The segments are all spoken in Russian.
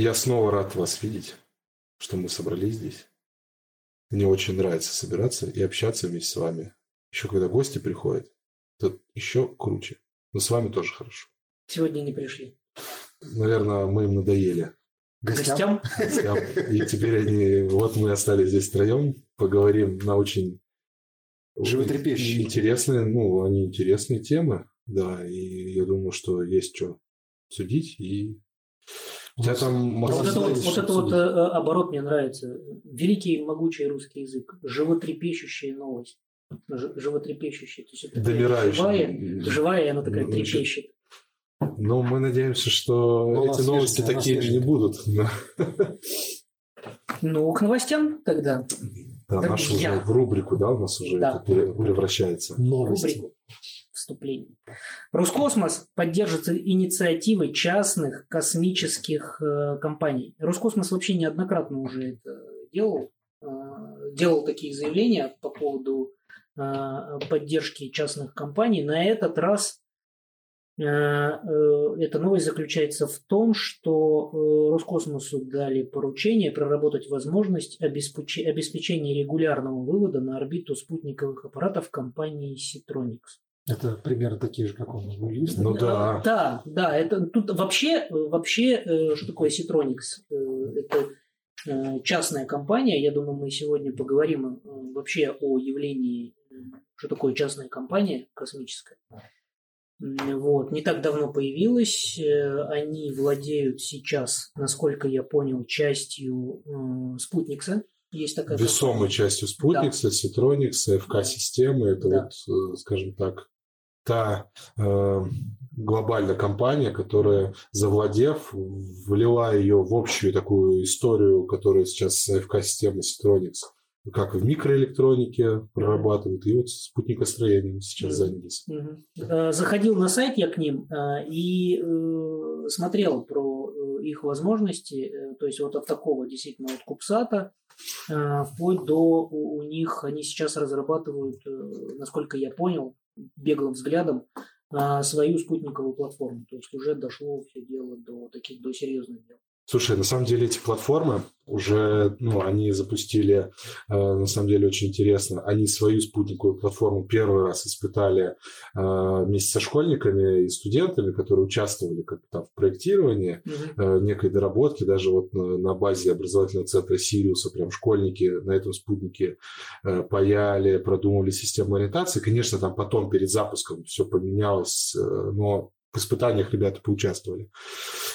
Я снова рад вас видеть, что мы собрались здесь. Мне очень нравится собираться и общаться вместе с вами. Еще когда гости приходят, то еще круче. Но с вами тоже хорошо. Сегодня не пришли. Наверное, мы им надоели. Гостям? Гостям. И теперь они... Вот мы остались здесь втроем, поговорим на очень Животрепещущие. интересные, ну, они интересные темы, да, и я думаю, что есть что судить, и Вот это вот, есть вот что это вот э, э, оборот мне нравится. Великий и могучий русский язык. Животрепещущая новость. Ж- животрепещущая. То есть это живая, живая, и она такая Ну, трепещет. Ну, мы надеемся, что Ну, эти новости она такими не будут. Ну, к новостям тогда. Да, наш уже Друзья. в рубрику, да, у нас уже Да. это превращается. Новости. Рубрику вступление. Роскосмос поддержит инициативы частных космических э, компаний. Роскосмос вообще неоднократно уже это делал. э, делал такие заявления по поводу э, поддержки частных компаний. На этот раз э, э, эта новость заключается в том, что э, Роскосмосу дали поручение проработать возможность обеспечения регулярного вывода на орбиту спутниковых аппаратов компании Citronics. Это примерно такие же, как он есть. Ну да. Да, да, это тут вообще, вообще, э, что такое Citronics? Э, Это э, частная компания. Я думаю, мы сегодня поговорим вообще о явлении, что такое частная компания космическая. Вот, не так давно появилась. Они владеют сейчас, насколько я понял, частью спутникса. Есть такая Весомой компания. частью Спутникса, Citronics, ФК-системы. Это Да. вот, скажем так, та э, глобальная компания, которая, завладев, влила ее в общую такую историю, которая сейчас ФК-система Citronics как в микроэлектронике прорабатывают, и вот спутникостроением сейчас занялись. Э, Заходил на сайт я к ним э, и э, смотрел про их возможности, то есть вот от такого действительно от Кубсата вплоть до у них они сейчас разрабатывают, насколько я понял, беглым взглядом э, свою спутниковую платформу. То есть уже дошло все дело до таких до серьезных дел. Слушай, на самом деле эти платформы уже, ну, они запустили, э, на самом деле очень интересно, они свою спутниковую платформу первый раз испытали э, вместе со школьниками и студентами, которые участвовали как там в проектировании э, некой доработки, даже вот на, на базе образовательного центра Сириуса, прям школьники на этом спутнике паяли, продумывали систему ориентации. Конечно, там потом перед запуском все поменялось, но в испытаниях ребята поучаствовали.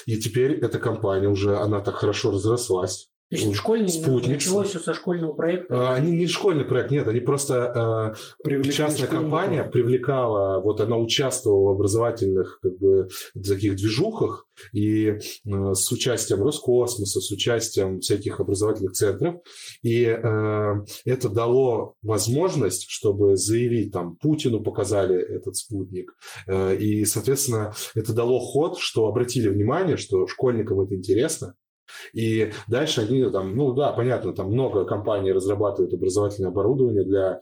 И теперь эта компания уже, она так хорошо разрослась. То есть школьный, Спутник. началось все со школьного проекта. Они не школьный проект, нет, они просто э, частная компания привлекала, вот она участвовала в образовательных как бы таких движухах и э, с участием Роскосмоса, с участием всяких образовательных центров, и э, это дало возможность, чтобы заявить там Путину показали этот спутник, Э, и соответственно это дало ход, что обратили внимание, что школьникам это интересно, и дальше они там, ну да, понятно, там много компаний разрабатывают образовательное оборудование для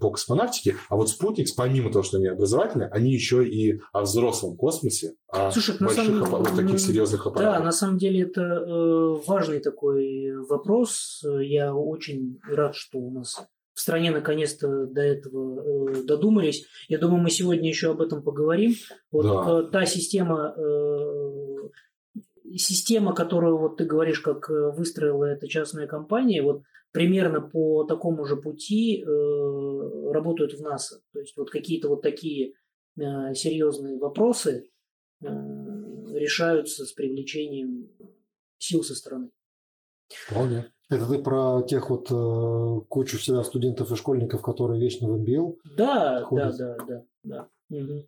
по космонавтике, а вот спутник, помимо того, что они образовательные, они еще и о взрослом космосе, о Слушай, больших самом- вот таких серьезных Да, аппаратах. на самом деле это э, важный такой вопрос. Я очень рад, что у нас в стране наконец-то до этого э, додумались. Я думаю, мы сегодня еще об этом поговорим. Вот Да. э, та система, э, система, которую вот ты говоришь, как э, выстроила эта частная компания, вот примерно по такому же пути э, работают в НАСА. То есть вот какие-то вот такие э, серьезные вопросы э, решаются с привлечением сил со стороны. Вполне. Это ты про тех вот э, кучу всегда студентов и школьников, которые вечно в МБЛ. Да, Ходят. да, да, да, да.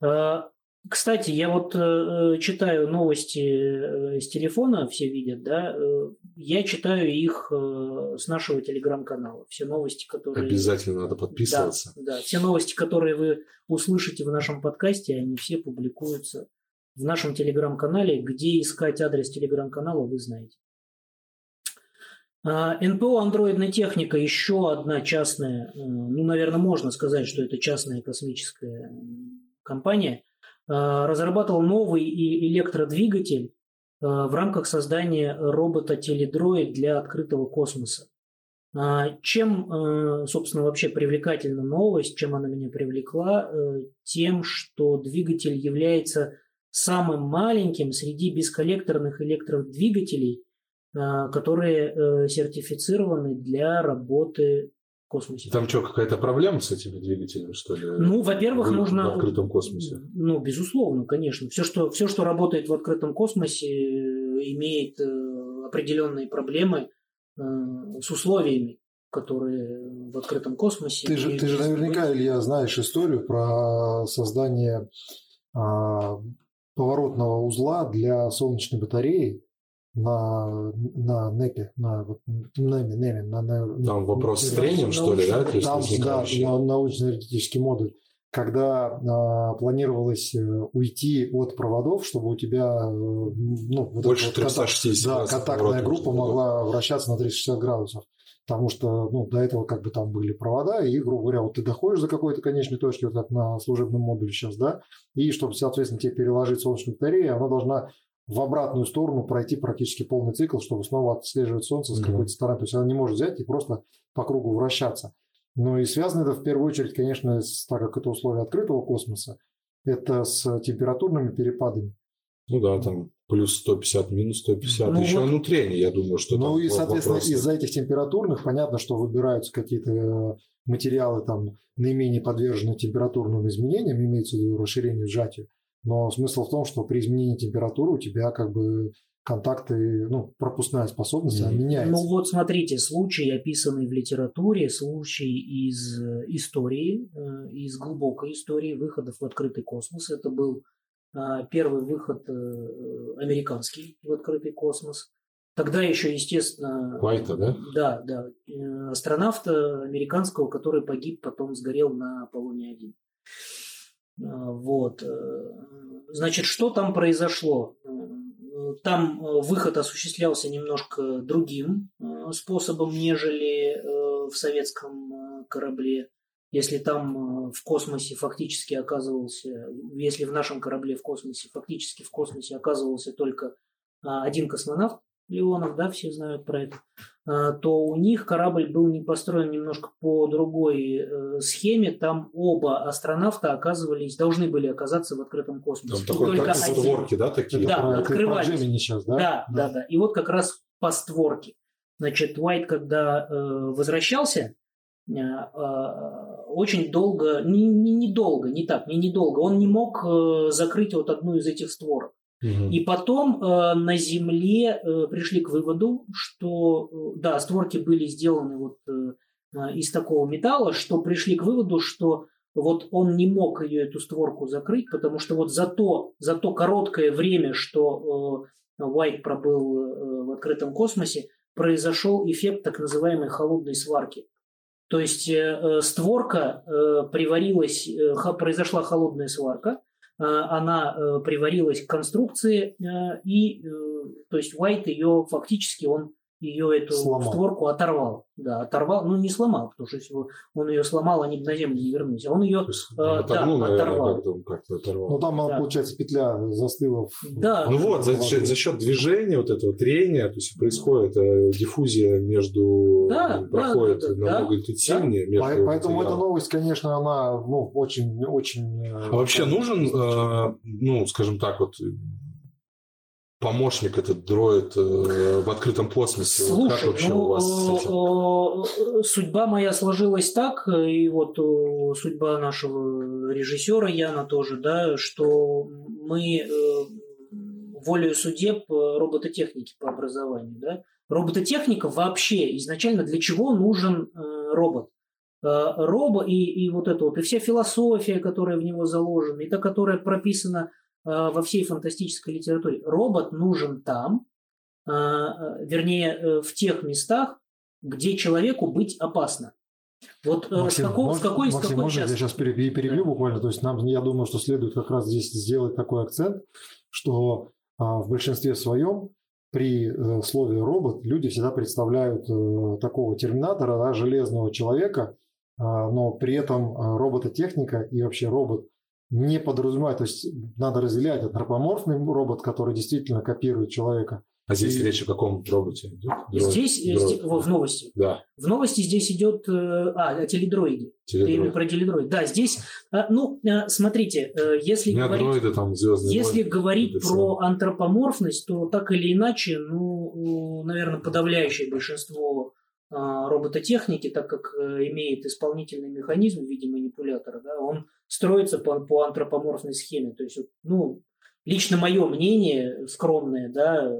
А, Кстати, я вот э, читаю новости э, с телефона, все видят, да. э, Я читаю их э, с нашего телеграм-канала. Все новости, которые... Обязательно надо подписываться. Да, да, все новости, которые вы услышите в нашем подкасте, они все публикуются в нашем телеграм-канале. Где искать адрес телеграм-канала, вы знаете. А, НПО «Андроидная техника» еще одна частная, э, ну, наверное, можно сказать, что это частная космическая компания, разрабатывал новый электродвигатель, в рамках создания робота-теледроид для открытого космоса. Чем, собственно, вообще привлекательна новость, чем она меня привлекла? Тем, что двигатель является самым маленьким среди бесколлекторных электродвигателей, которые сертифицированы для работы космосе. Там что, какая-то проблема с этими двигателями, что ли? Ну, во-первых, в, нужно... В открытом космосе? Ну, безусловно, конечно. Все что, все, что работает в открытом космосе, имеет э, определенные проблемы э, с условиями, которые в открытом космосе... Ты же, ты же наверняка, Илья, знаешь историю про создание а, поворотного узла для солнечной батареи, на, на НЭПе, на вот, НЭМе, НЭМе, на, на, Там вопрос с трением, что ли, да? Там, да, на, научно-энергетический модуль. Когда а, планировалось э, уйти от проводов, чтобы у тебя э, ну, вот больше вот 360 контакт, да, контактная группа могла вращаться на 360 градусов. Потому что ну, до этого как бы там были провода, и, грубо говоря, вот ты доходишь до какой-то конечной точки, вот как на служебном модуле сейчас, да, и чтобы, соответственно, тебе переложить солнечную батарею, она должна в обратную сторону пройти практически полный цикл, чтобы снова отслеживать Солнце с какой-то стороны. То есть она не может взять и просто по кругу вращаться. Но и связано это в первую очередь, конечно, с, так как это условия открытого космоса, это с температурными перепадами. Ну да, там плюс 150, минус 150. Ну, Еще вот, внутренне, я думаю, что Ну и, соответственно, вопросы. из-за этих температурных, понятно, что выбираются какие-то э, материалы там наименее подвержены температурным изменениям, имеется в виду расширению сжатию. Но смысл в том, что при изменении температуры у тебя как бы контакты, ну, пропускная способность, mm-hmm. она меняется. Ну вот смотрите, случай, описанный в литературе, случай из э, истории, э, из глубокой истории выходов в открытый космос. Это был э, первый выход американский в открытый космос. Тогда еще, естественно... Уайта, да? Да, да. Астронавта американского, который погиб, потом сгорел на Аполлоне-1. А, вот. Э, значит, что там произошло? Там э, выход осуществлялся немножко другим э, способом, нежели в советском корабле. Если там в космосе фактически оказывался, если в нашем корабле в космосе фактически в космосе оказывался только один космонавт, Леонов, да, все знают про это, а, то у них корабль был не построен немножко по другой э, схеме. Там оба астронавта оказывались, должны были оказаться в открытом космосе. Там такой, как створки, да, такие? Да, про, открывались. Сейчас, да? Да, да, да. И вот как раз по створке. Значит, Уайт, когда э, возвращался, э, э, очень долго, не, не, не долго, не так, не недолго, он не мог э, закрыть вот одну из этих створок. И потом э, на Земле э, пришли к выводу, что э, да, створки были сделаны вот э, э, из такого металла, что пришли к выводу, что вот он не мог ее эту створку закрыть, потому что вот за то, за то короткое время, что э, Уайт пробыл э, в открытом космосе, произошел эффект так называемой холодной сварки. То есть э, э створка э, приварилась, э, произошла холодная сварка, она э, приварилась к конструкции, э, и, то есть, Уайт ее фактически, он ее эту сломал. створку оторвал. Да, оторвал, ну не сломал, потому что если бы он ее сломал, они бы на землю не вернулись. А он ее есть, э, да, наверное, оторвал. Как-то, оторвал. Ну там, да. получается, петля застыла. В... Да. Ну вот, за, счет, за счет движения, вот этого трения, то есть происходит э, диффузия между, да, проходит да, да, намного да, интенсивнее. Да. Между Поэтому эта новость, конечно, она ну, очень, очень... А вообще нужен, э, ну, скажем так, вот помощник этот дроид э, в открытом космосе? Слушай, как вообще ну, у вас э, судьба моя сложилась так, и вот э, судьба нашего режиссера Яна тоже, да, что мы э, волею судеб робототехники по образованию, да. Робототехника вообще изначально для чего нужен робот? робот и, и вот это вот, и вся философия, которая в него заложена, и та, которая прописана Э, во всей фантастической литературе. Робот нужен там, э, э, вернее, в тех местах, где человеку быть опасно. Вот Максим, с, какого, может, с какой, Максим, с какой можно я сейчас перебью да. буквально? То есть нам, я думаю, что следует как раз здесь сделать такой акцент, что а, в большинстве своем при э, слове робот люди всегда представляют э, такого терминатора, да, железного человека, э, но при этом робототехника и вообще робот не подразумевает, то есть надо разделять антропоморфный робот, который действительно копирует человека, а здесь И- речь о каком роботе идет? Здесь, э, Дроид. вот в новости. Да, В новости здесь идет... э, А, о теледроиде. Ты именно теледроид. про теледроид. Да, здесь... а, Ну, а, смотрите, э, если У меня говорить... дроиды там звездные Если войны, говорить про антропоморфность, то так или иначе, ну, наверное, подавляющее большинство а, робототехники, так как э, имеет исполнительный механизм в виде манипулятора, да, он строится по, по антропоморфной схеме. То есть, ну, лично мое мнение скромное, да,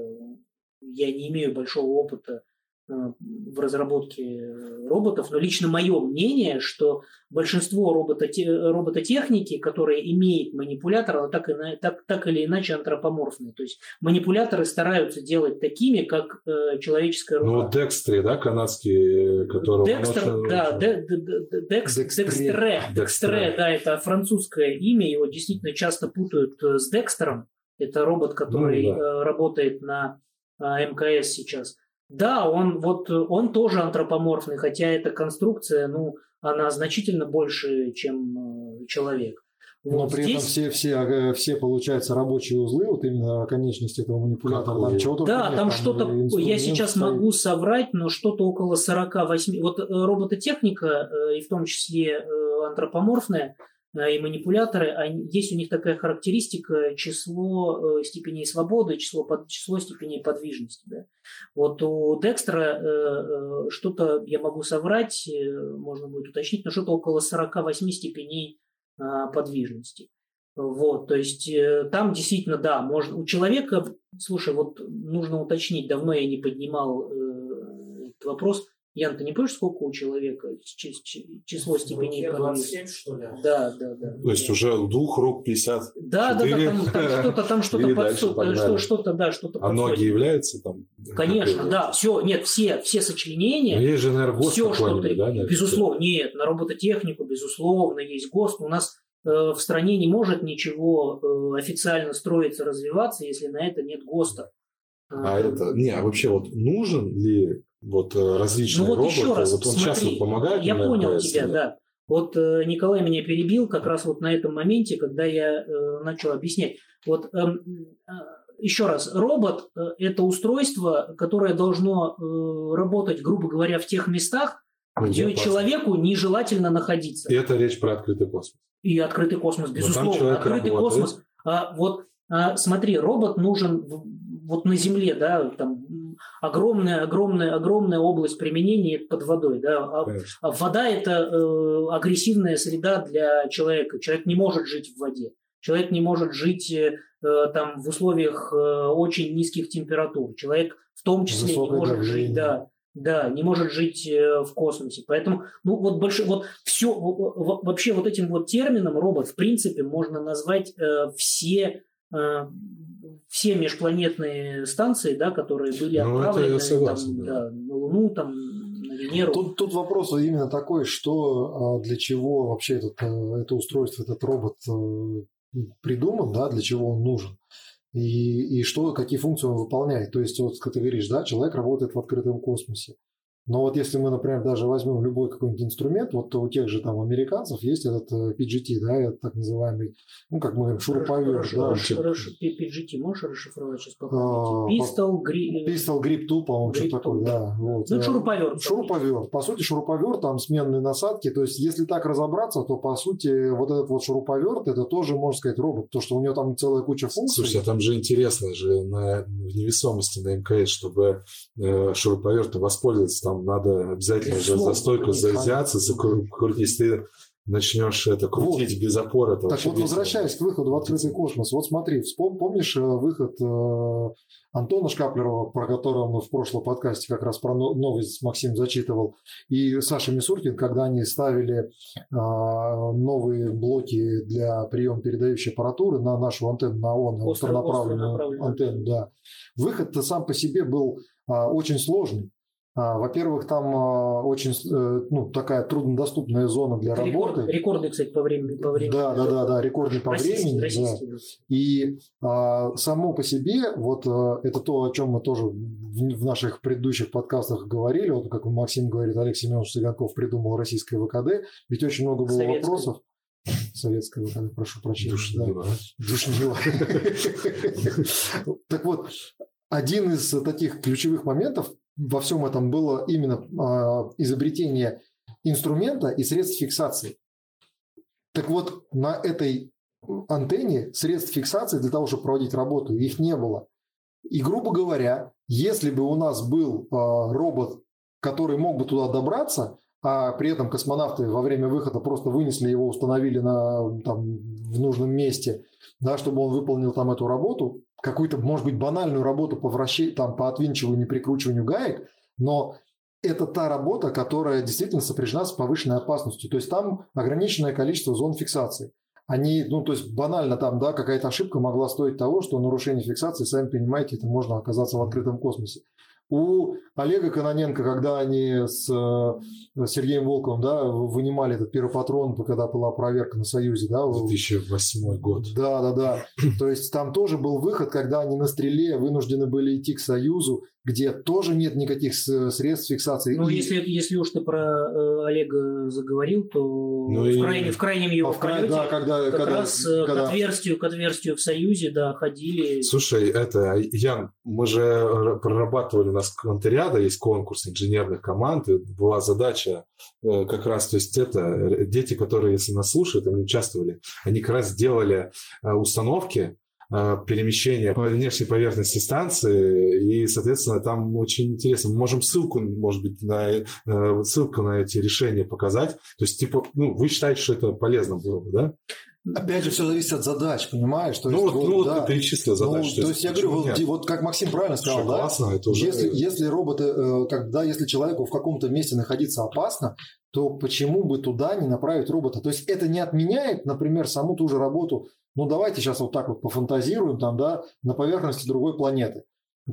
я не имею большого опыта в разработке э, роботов, но лично мое мнение, что большинство робототе- робототехники, которая имеет манипулятор, она так, и на- так, так или иначе антропоморфная. То есть манипуляторы стараются делать такими, как э, человеческая рука. Ну, вот Декстри, да, канадский, который... Декстер, да, Де- Де- Де- Декс- Декстре. Декстре, Декстре. Декстре, да, это французское имя, его действительно часто путают э, с Декстером. Это робот, который Ну, да. э, работает на э, МКС сейчас. Да, он вот э, он тоже антропоморфный, хотя эта конструкция, ну, она значительно больше, чем э, человек. Но Вот при этом здесь- все, все, э, все, получается, рабочие узлы, вот именно конечности этого манипулятора, там чего Да, нет, там что-то, и я сейчас стоит. могу соврать, но что-то около 48. Вот робототехника, и в том числе антропоморфная, и манипуляторы, они- есть у них такая характеристика число э, степеней свободы, число, под- число степеней подвижности. Да. Вот у Декстра э, э, что-то, я могу соврать, э, можно будет уточнить, но что-то около 48 степеней э, подвижности. Вот, то есть э, там действительно, да, можно у человека, слушай, вот нужно уточнить, давно я не поднимал э, этот вопрос. Ян, ты не помнишь, сколько у человека чи- чи- число степеней подвижности? 27, что ли? Да, да, да. То есть уже двух рук 50. Да, да, да, Четыре. там, там что-то, там что-то И под дальше сот- погнали. что, что-то, да, что-то А ноги являются там? Конечно, да, все, нет, все, все сочленения, Ну, есть же, наверное, ГОСТ все, что ты, да? наверное? безусловно, нет, на робототехнику, безусловно, есть ГОСТ. У нас э, в стране не может ничего э, официально строиться, развиваться, если на это нет ГОСТа. А Э, это, не, а вообще вот нужен ли вот э, различные Ну вот роботы? еще раз, вот он сейчас смотри, вот помогает? я понял МКС, тебя, да. Вот э, Николай меня перебил как раз вот на этом моменте, когда я э, начал объяснять. Вот эм, э, еще раз, робот э, это устройство, которое должно э, работать, грубо говоря, в тех местах, где опасно. человеку нежелательно находиться. И это речь про открытый космос. И открытый космос, безусловно. человек Открытый работает. космос. А, вот а, смотри, робот нужен вот на Земле, да, там огромная, огромная, огромная область применения под водой, да. А, а вода это э, агрессивная среда для человека. Человек не может жить в воде. Человек не может жить э, там в условиях э, очень низких температур. Человек в том числе не Высокое может жить, давление. да, да, не может жить э, в космосе. Поэтому, ну вот больше, вот все, вообще вот этим вот термином робот, в принципе, можно назвать э, все э, все межпланетные станции, да, которые были Ну, отправлены согласен, там, да. да, на Луну, там, на Венеру. Тут, тут вопрос именно такой, что а, для чего вообще этот, э, это устройство, этот робот э, придуман, да, для чего он нужен. И, и что, какие функции он выполняет. То есть, вот как ты говоришь, да, человек работает в открытом космосе. Но вот если мы, например, даже возьмем любой какой-нибудь инструмент, вот у тех же там американцев есть этот э, PGT, да, это так называемый, ну, как мы говорим, шуруповерт, да, Расш- расш- PGT можешь расшифровать сейчас по А, памяти? Pistol, гри... Pistol Grip Tool, по-моему, Grip что такое, да. Вот, Ну, э, шуруповерт. Шуруповерт. По сути, шуруповерт, там сменные насадки. То есть, если так разобраться, то, по сути, вот этот вот шуруповерт, это тоже, можно сказать, робот. То, что у него там целая куча функций. Слушайте, а там же интересно же на в невесомости на МКС, чтобы э, шуруповертом воспользоваться, там надо обязательно же за стойку взяться, закрутить. Если ты начнешь это крутить без опоры, это Так вот, возвращаясь к выходу в открытый космос. Вот смотри, вспом- помнишь э, выход э, Антона Шкаплерова, про которого мы в прошлом подкасте как раз про но- новость Максим зачитывал, и Саша Мисуркин, когда они ставили а, новые блоки для приема передающей аппаратуры на нашу антенну, на ООН, Остро- остронаправленную остронаправленную. антенну, да. Выход-то сам по себе был а, очень сложный. А, Во-первых, там а, очень э, ну, такая труднодоступная зона для рекорд- работы. рекорды, кстати, по времени. По времени. Да, да, да, да, рекордный по Российский- времени. да. российский, да. И а, само по себе, вот а, это то, о чем мы тоже в, в наших предыдущих подкастах говорили, вот как Максим говорит, Олег Семенович Цыганков придумал российское ВКД, ведь очень много было Советское. вопросов. советская, вот, прошу прощения. Душнила. Душнила. Так вот, один из таких ключевых моментов во всем этом было именно а, изобретение инструмента и средств фиксации. Так вот, на этой антенне средств фиксации для того, чтобы проводить работу, их не было. И, грубо говоря, если бы у нас был э, робот, который мог бы туда добраться, а при этом космонавты во время выхода просто вынесли его, установили на, там, в нужном месте, да, чтобы он выполнил там эту работу, какую-то, может быть, банальную работу по вращению, там, по отвинчиванию, прикручиванию гаек, но это та работа, которая действительно сопряжена с повышенной опасностью. То есть там ограниченное количество зон фиксации они, ну, то есть банально там, да, какая-то ошибка могла стоить того, что нарушение фиксации, сами понимаете, это можно оказаться в открытом космосе. У Олега Кононенко, когда они с э, Сергеем Волковым да, вынимали этот первый патрон, когда была проверка на Союзе. Да, 2008 год. Да, да, да. То есть там тоже был выход, когда они на стреле вынуждены были идти к Союзу, где тоже нет никаких средств фиксации. Ну, и... если, если уж ты про э, Олега заговорил, то ну, в, и... крайне, в крайнем его в крайне, да, когда, как когда, раз э, когда... к, отверстию, к отверстию в Союзе, да, ходили. Слушай, это, Ян, мы же прорабатывали у нас контряда, есть конкурс инженерных команд, и была задача э, как раз, то есть это, дети, которые, если нас слушают, они участвовали, они как раз делали установки, Э, перемещения по внешней поверхности станции, и, соответственно, там очень интересно. Мы можем ссылку, может быть, на, э, ссылку на эти решения показать. То есть, типа, ну, вы считаете, что это полезно было бы, да? Опять же, все зависит от задач, понимаешь? То ну, есть, вот, ну, да. вот ты перечислил задачи. Ну, то, есть, я говорю, вот, вот как Максим правильно сказал, что да? Классно, это уже... если, если роботы, э, когда, если человеку в каком-то месте находиться опасно, то почему бы туда не направить робота? То есть это не отменяет, например, саму ту же работу ну, давайте сейчас вот так вот пофантазируем там, да, на поверхности другой планеты.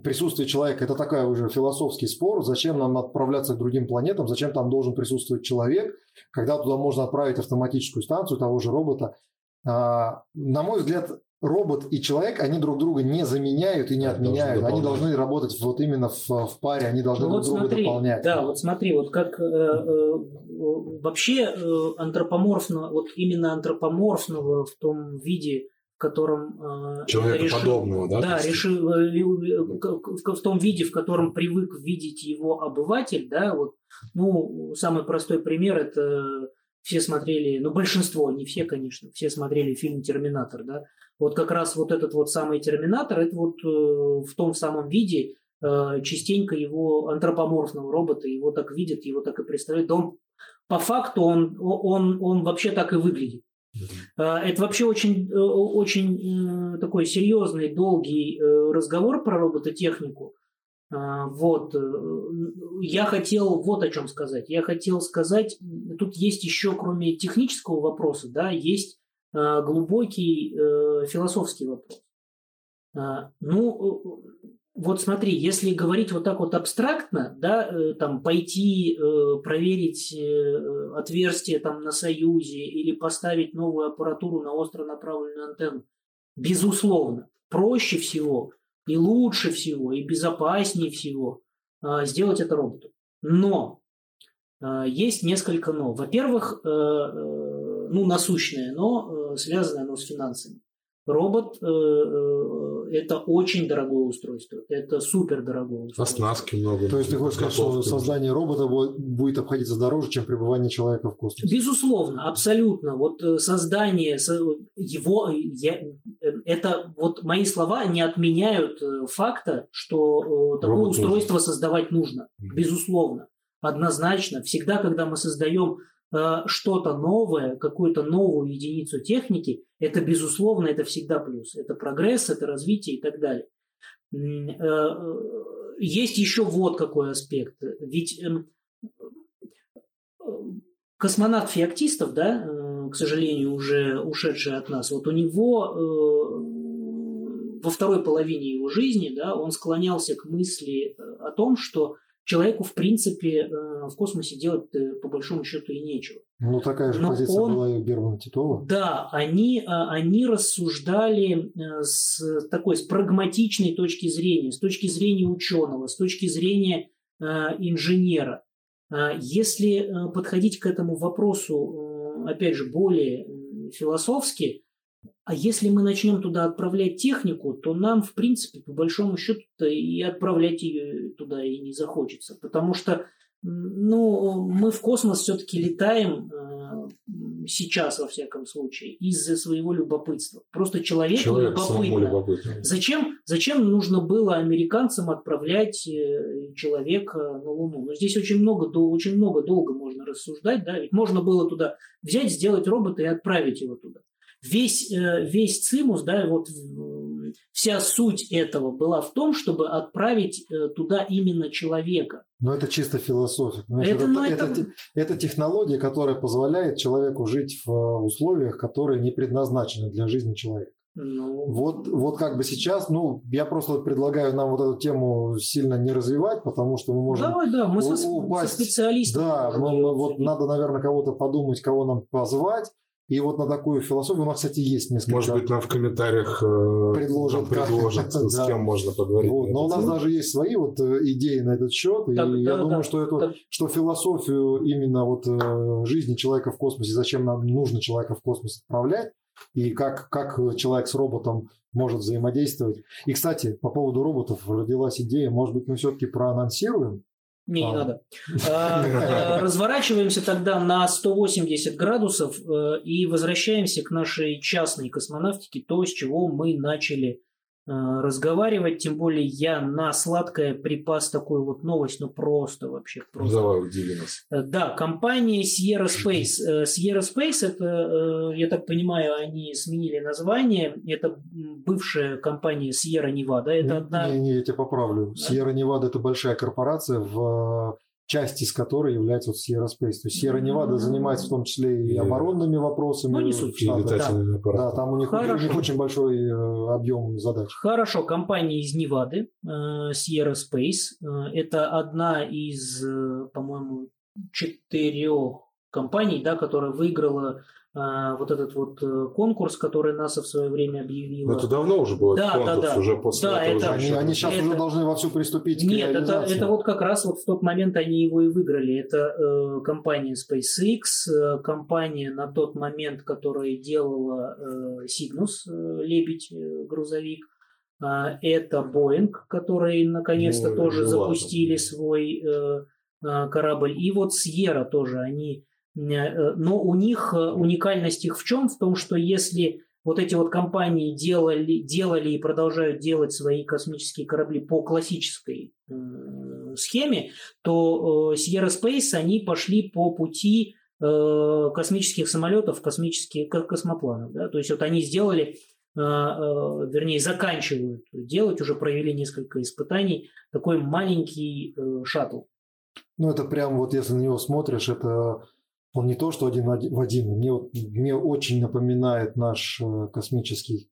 Присутствие человека – это такая уже философский спор. Зачем нам отправляться к другим планетам? Зачем там должен присутствовать человек, когда туда можно отправить автоматическую станцию того же робота? А, на мой взгляд, робот и человек, они друг друга не заменяют и не они отменяют. Должны они должны работать вот именно в, в паре, они должны ну, друг вот друга смотри, дополнять. Да, вот смотри, вот как э, э, вообще э, антропоморфно, вот именно антропоморфного в том виде, в котором э, человекоподобного, да? Да, решил э, э, в, в том виде, в котором привык видеть его обыватель, да, вот, ну, самый простой пример это все смотрели, ну, большинство, не все, конечно, все смотрели фильм «Терминатор», да, вот как раз вот этот вот самый терминатор, это вот э, в том самом виде э, частенько его антропоморфного робота, его так видят, его так и представляют. Да он, по факту он, он, он вообще так и выглядит. Э, это вообще очень, очень такой серьезный, долгий разговор про робототехнику. Вот. Я хотел вот о чем сказать. Я хотел сказать, тут есть еще, кроме технического вопроса, да, есть Э, глубокий э, философский вопрос. А, ну, вот смотри, если говорить вот так вот абстрактно, да, э, там пойти проверить отверстие там на Союзе или поставить новую аппаратуру на остро направленную антенну, безусловно, проще всего и лучше всего и безопаснее всего сделать это роботу. Но есть несколько но. Во-первых, ну, насущное но, Э, связано оно с финансами. Робот э, э, это очень дорогое устройство, это супер дорогое устройство. Оснастки много. То есть ты хочешь сказать, что создание робота будет обходиться дороже, чем пребывание человека в космосе? Безусловно, абсолютно. Вот создание его, я, это вот мои слова не отменяют факта, что такое Робот устройство нужен. создавать нужно. Безусловно, однозначно. Всегда, когда мы создаем Э, что-то новое, какую-то новую единицу техники, это безусловно, это всегда плюс. Это прогресс, это развитие и так далее. Э, есть еще вот какой аспект. Ведь эм, космонавт Феоктистов, да, э, к сожалению, уже ушедший от нас, вот у него во второй половине его жизни, да, он склонялся к мысли о том, что человеку, в принципе, э, в космосе делать по большому счету и нечего. Ну, такая же Но позиция он, была и у Германа Титова. Да, они, э, они рассуждали э, с такой, с прагматичной точки зрения, с точки зрения ученого, с точки зрения инженера. Если подходить к этому вопросу, опять же, более философски, а если мы начнем туда отправлять технику, то нам, в принципе, по большому счету и отправлять ее туда и не захочется. Потому что ну, мы в космос все-таки летаем э, сейчас, во всяком случае, из-за своего любопытства. Просто человеку Человек любопытно. любопытно. Зачем, зачем нужно было американцам отправлять э, человека на Луну? Но здесь очень много, очень много долго можно рассуждать, да, ведь можно было туда взять, сделать робота и отправить его туда. Весь, э, весь цимус, да, вот э, вся суть этого была в том, чтобы отправить э, туда именно человека. Но это чисто философия. понимаешь? Это, Это, ну, это, это- это технология, которая позволяет человеку жить в условиях, которые не предназначены для жизни человека. Ну, Вот, вот как бы сейчас, ну, я просто предлагаю нам вот эту тему сильно не развивать, потому что мы можем... Давай, да, мы со, упасть. со специалистами. Да, мы- мы вот надо, наверное, кого-то подумать, кого нам позвать. И вот на такую философию у нас, кстати, есть несколько. Может быть, нам в комментариях э, Предложат, нам предложат, как- с да. кем можно поговорить. Вот, Но у нас даже есть свои вот э, идеи на этот счет, и Так, я да, думаю, да. что эту, Так. что философию именно вот э, жизни человека в космосе, зачем нам нужно человека в космос отправлять, и как, как человек с роботом может взаимодействовать. И, кстати, по поводу роботов родилась идея, может быть, мы все-таки проанонсируем? Не, не надо. А, э, Разворачиваемся тогда на 180 градусов э, и возвращаемся к нашей частной космонавтике, то, с чего мы начали разговаривать. Тем более я на сладкое припас такую вот новость, ну просто вообще просто. давай, удиви нас. Э, Да, компания Sierra Space. Э, Sierra Space, это, э, я так понимаю, они сменили название. Это бывшая компания Sierra Nevada. Это одна... Не, не, я тебя поправлю. Да? Sierra Nevada – это большая корпорация, в части из которой является вот Sierra Space. То есть Sierra Nevada занимается в том числе и И- оборонными вопросами. Ну, не суть. Да, аппаратами. там у них, у них очень большой э, объем задач. Хорошо, компания из Невады, э, Sierra Space. Э, Это одна из, по-моему, четырех компаний, да, которая выиграла вот этот вот э, конкурс, который НАСА в свое время объявила. Это давно уже был Да, этот да, конкурс, да. уже после Да, этого это- Они, они сейчас Это- уже должны вовсю приступить к Нет, это, это вот как раз вот в тот момент они его и выиграли. Это э, компания SpaceX, э, компания на тот момент, которая делала э, Cygnus, э, лебедь, э, грузовик. А, это Boeing, который наконец-то Ну, тоже ну запустили ладно. свой э, э, корабль. И вот Sierra тоже они... э, Но у них э, уникальность их в чем? В том, что если вот эти вот компании делали, делали и продолжают делать свои космические корабли по классической э, схеме, то э, Sierra Space они пошли по пути э, космических самолетов, космических ко- космопланов. Да? То есть вот они сделали, э, э, вернее, заканчивают делать, уже провели несколько испытаний, такой маленький э, шаттл. Ну, это прям вот, если на него смотришь, это он не то, что один в один. Мне, вот- мне очень напоминает наш э, космический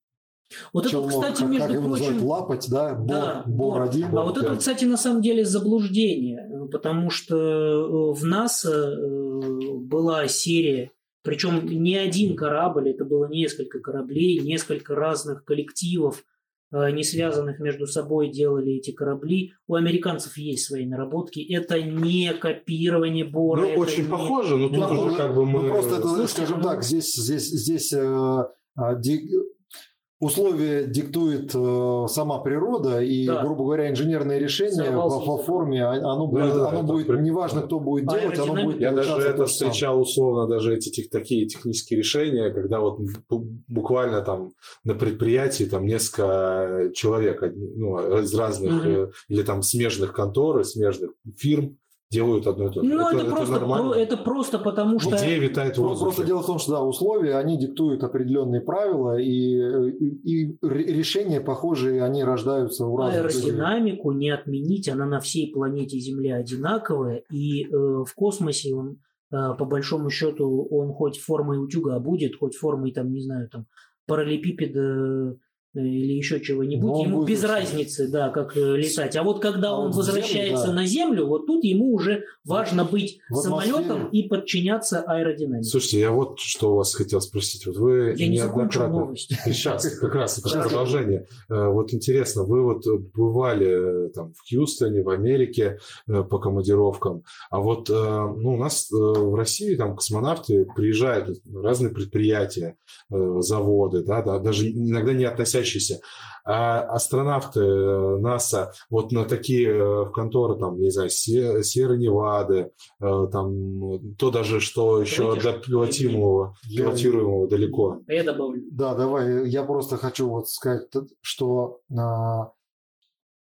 Вот это, челнок, кстати, как, между как его называют, прочим, лапоть, да? Бор, Да, Бор Бор. один. А вот это, да. кстати, на самом деле заблуждение, потому что э, в НАСА э, была серия, причем не один корабль, это было несколько кораблей, несколько разных коллективов, не связанных между собой, делали эти корабли. У американцев есть свои наработки. Это не копирование Бора. Ну, это очень не- похоже, но тут Ну, уже ну, как бы мы... Ну, просто это, Слушайте, скажем так, здесь, здесь, здесь э, а, ди- условия диктует э, сама природа, и, Да. грубо говоря, инженерное решение по язык. форме, а- оно будет, да, оно это будет при- неважно, кто будет А делать, оно будет? Я даже это встречал условно, даже эти тех- такие технические решения, когда вот бу- буквально там на предприятии там несколько человек ну, из разных э, или там смежных контор, и смежных фирм делают одно и то же. Ну, это, просто, нормально. это просто потому, что... Идея витает в Ну, воздухе. Просто дело в том, что да, условия, они диктуют определенные правила, и, и, и ре- решения похожие, они рождаются у разных людей. Аэродинамику не отменить, она на всей планете Земля одинаковая, и э, в космосе он, э, по большому счету, он хоть формой утюга будет, хоть формой, там, не знаю, там, параллелепипеда или еще чего-нибудь, Но он ему будет без разницы, да, как э, летать. А вот когда А он вот в землю, возвращается да. на Землю, вот тут ему уже важно быть В самолетом и подчиняться аэродинамике. Слушайте, я вот что у вас хотел спросить. Вот вы Я не неоднократно- новость. Сейчас, как раз это продолжение. Э, Вот интересно, вы вот бывали э, там в Хьюстоне, в Америке э, по командировкам, а вот э, ну, у нас э, в России там космонавты приезжают разные предприятия, э, заводы, да, да, даже иногда не относящиеся. А астронавты э, НАСА вот на такие э, в конторы, там, не знаю, Се- Сьерра-Невады, э, там, то даже, что еще Видишь, до пилотируемого, Я- пилотируемого далеко. А Я добавлю. Да, давай. Я просто хочу вот сказать, что а,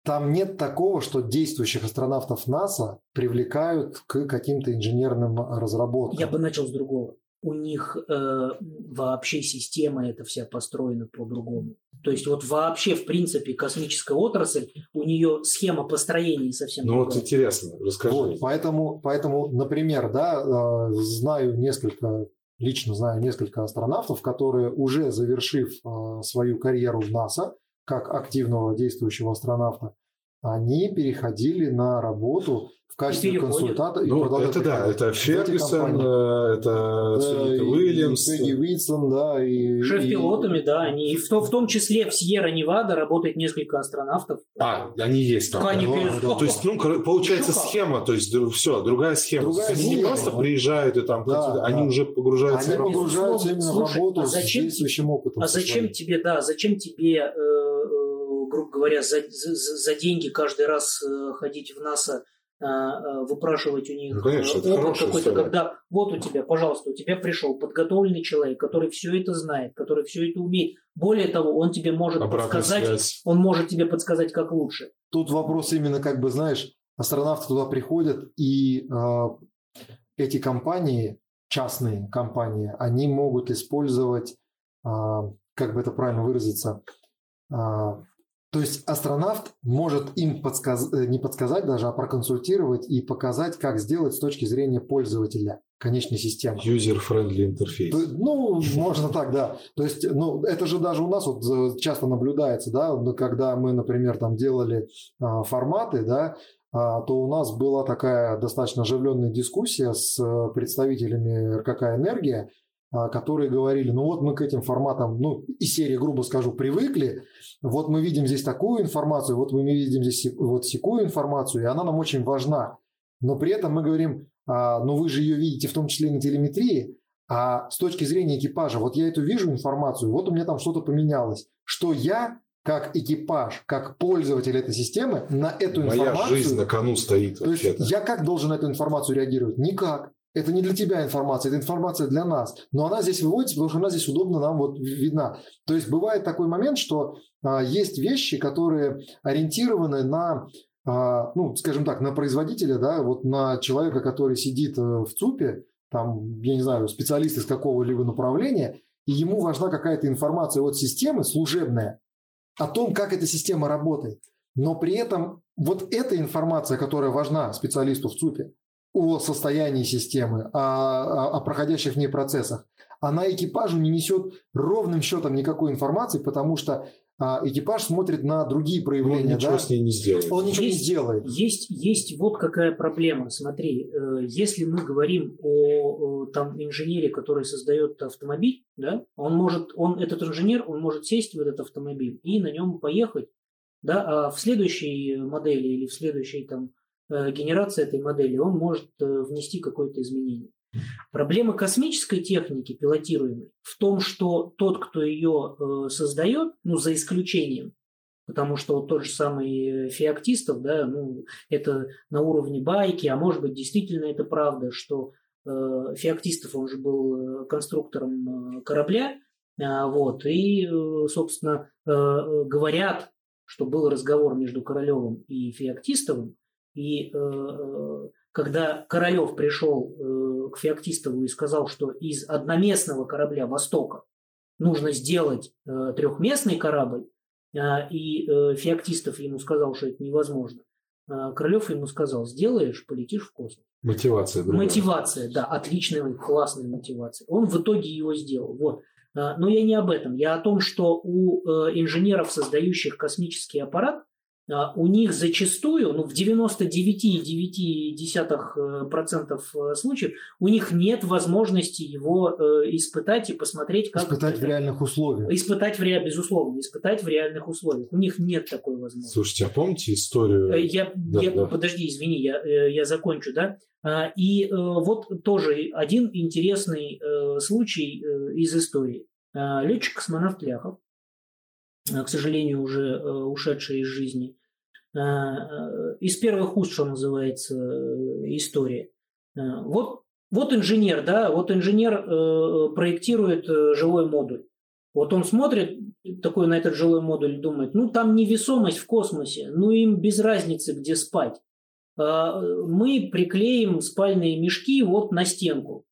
там нет такого, что действующих астронавтов НАСА привлекают к каким-то инженерным разработкам. Я бы начал с другого. У них э, вообще система эта вся построена по-другому. То есть вот вообще, в принципе, космическая отрасль, у нее схема построения совсем Ну вот другая. интересно, расскажи. Вот, поэтому, поэтому, например, да, э, знаю несколько, лично знаю несколько астронавтов, которые уже завершив э, свою карьеру в НАСА, как активного действующего астронавта, они переходили на работу в качестве переходят. консультанта. и Ну, это да, это Фергюсон, это Да, Сунита и- Уильямс. и Уитсон, да, и... и- Шеф-пилотами, да, они, и в, том- в том числе в Сьерра-Невада работает несколько астронавтов. А, они есть там. Конечно. да, да. То есть, ну, получается как. схема, то есть, все, другая схема. Другая То есть, они не просто да. приезжают и там, Да, консульта- они да. уже погружаются Они в работу. погружаются именно Слушай, в работу а с зачем действующим опытом. А зачем тебе, да, зачем тебе, э, грубо говоря, за, за, за деньги каждый раз э, ходить в НАСА, э, э, выпрашивать у них Ну, конечно, опыт какой-то, история. когда вот у тебя, пожалуйста, у тебя пришел подготовленный человек, который все это знает, который все это умеет. Более того, он тебе может Обратная подсказать, связь. он может тебе подсказать, как лучше. Тут вопрос именно, как бы, знаешь, астронавты туда приходят, и э, эти компании, частные компании, они могут использовать, э, как бы это правильно выразиться, э, то есть астронавт может им подсказ... э, не подсказать даже, а проконсультировать и показать, как сделать с точки зрения пользователя конечной системы. User-friendly интерфейс. Ну, можно так, да. То есть, ну, это же даже у нас вот э, часто наблюдается, да, ну, когда мы, например, там делали а, форматы, да, а, то у нас была такая достаточно оживленная дискуссия с э, представителями РКК «Энергия», которые говорили, ну вот мы к этим форматам, ну, из серии, грубо скажу, привыкли, вот мы видим здесь такую информацию, вот мы видим здесь вот секую информацию, и она нам очень важна. Но при этом мы говорим, а, ну вы же ее видите в том числе и на телеметрии, а с точки зрения экипажа, вот я эту вижу информацию, вот у меня там что-то поменялось. Что я, как экипаж, как пользователь этой системы, на эту Моя информацию... жизнь на кону стоит То есть я как должен на эту информацию реагировать? Никак. Это не для тебя информация, это информация для нас. Но она здесь выводится, потому что она здесь удобно нам вот видна. То есть бывает такой момент, что а, есть вещи, которые ориентированы на, а, ну, скажем так, на производителя, да, вот на человека, который сидит э, в ЦУПе, там, я не знаю, специалист из какого-либо направления, и ему важна какая-то информация от системы служебная о том, как эта система работает. Но при этом вот эта информация, которая важна специалисту в ЦУПе о состоянии системы, о, о- о проходящих в ней процессах, она экипажу не несет ровным счетом никакой информации, потому что а, экипаж смотрит на другие Он проявления. ничего да? с ней не сделает. Он ничего Есть- не сделает. Есть, есть вот какая проблема. Смотри, э, если мы говорим о, э, там инженере, который создает автомобиль, да, он может, он этот инженер, он может сесть в этот автомобиль и на нем поехать, да, а в следующей модели или в следующей там э, генерации этой модели он может э, внести какое-то изменение. Проблема космической техники, пилотируемой, в том, что тот, кто ее э, создает, ну, за исключением, потому что вот тот же самый э, Феоктистов, да, ну, это на уровне байки, а может быть, действительно это правда, что э, Феоктистов, он же был э, конструктором э, корабля, а, вот, и, э, собственно, э, э, говорят, что был разговор между Королевым и Феоктистовым, и э, э, когда Королев пришел э, к Феоктистову и сказал, что из одноместного корабля «Востока» нужно сделать э, трехместный корабль, а, и э, Феоктистов ему сказал, что это невозможно, а, Королев ему сказал, сделаешь, полетишь в космос. Мотивация другая. Мотивация, да, отличная, классная мотивация. Он в итоге его сделал. Вот. Но я не об этом. Я о том, что у инженеров, создающих космический аппарат, у них зачастую, ну, в 99,9% э, случаев, у них нет возможности его э, испытать и посмотреть, как... Испытать это... в реальных условиях. Испытать в реальных, безусловно, испытать в реальных условиях. У них нет такой возможности. Слушайте, а помните историю... Э, я, да, я, да. Подожди, извини, я, я закончу, да? А, и вот тоже один интересный случай из истории. А, Летчик-космонавт Ляхов, Э, к сожалению, уже э, ушедшая из жизни. Э, из первых уст, что называется, история. Вот, вот инженер, да, вот инженер проектирует жилой модуль. Вот он смотрит такой на этот жилой модуль думает, ну там невесомость в космосе, ну им без разницы, где спать. Мы приклеим спальные мешки вот на стенку.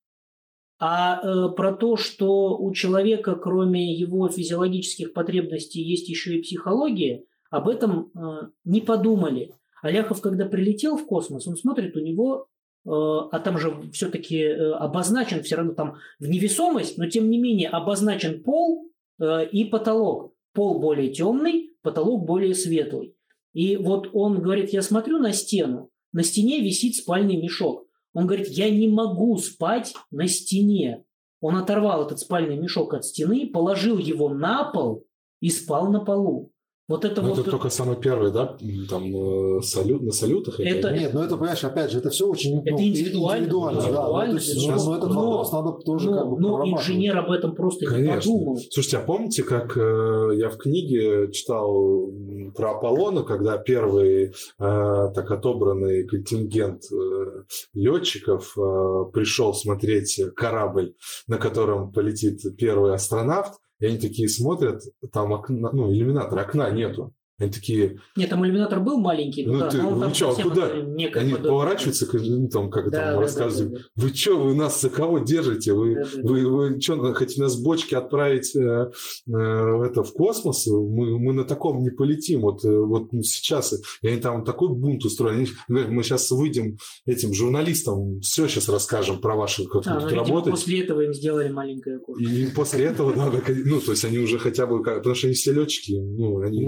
А э, про то, что у человека, кроме его физиологических потребностей, есть еще и психология, об этом э, не подумали. Аляхов, когда прилетел в космос, он смотрит, у него, э, а там же все-таки обозначен все равно там в невесомость, но тем не менее обозначен пол и потолок. Пол более темный, потолок более светлый. И вот он говорит, я смотрю на стену, на стене висит спальный мешок. Он говорит, я не могу спать на стене. Он оторвал этот спальный мешок от стены, положил его на пол и спал на полу. Вот это ну, вот... Это только самый первый, да? Там э, салют, на салютах? Это... Нет, ну это, понимаешь, опять же, это все очень это ну, индивидуально. индивидуально да, индивидуально, да. есть, сейчас, но, этот но, вопрос надо тоже но, как бы Но инженер об этом просто Конечно. не подумал. Слушайте, а помните, как э, я в книге читал про Аполлона, когда первый э, так отобранный контингент э, летчиков э, пришел смотреть корабль, на котором полетит первый астронавт, и они такие смотрят, там окна, ну, иллюминатора, окна нету. Они такие... Нет, там иллюминатор был маленький, ну, да, ты, ну что, а куда? Они подобный. поворачиваются, ну, там, как да, там да, рассказывают. Да, да, да. Вы что, вы нас за кого держите? Вы, да, да, вы, вы, вы что, хотите нас бочки отправить э, э, это, в космос? Мы, мы на таком не полетим. Вот, э, вот сейчас. И они там такой бунт устроили. Они говорят, мы сейчас выйдем этим журналистам, все сейчас расскажем про ваши, как а, вы тут работаете. после этого им сделали маленькое окошко. И после этого надо, ну, то есть они уже хотя бы, потому что они все летчики, ну, они...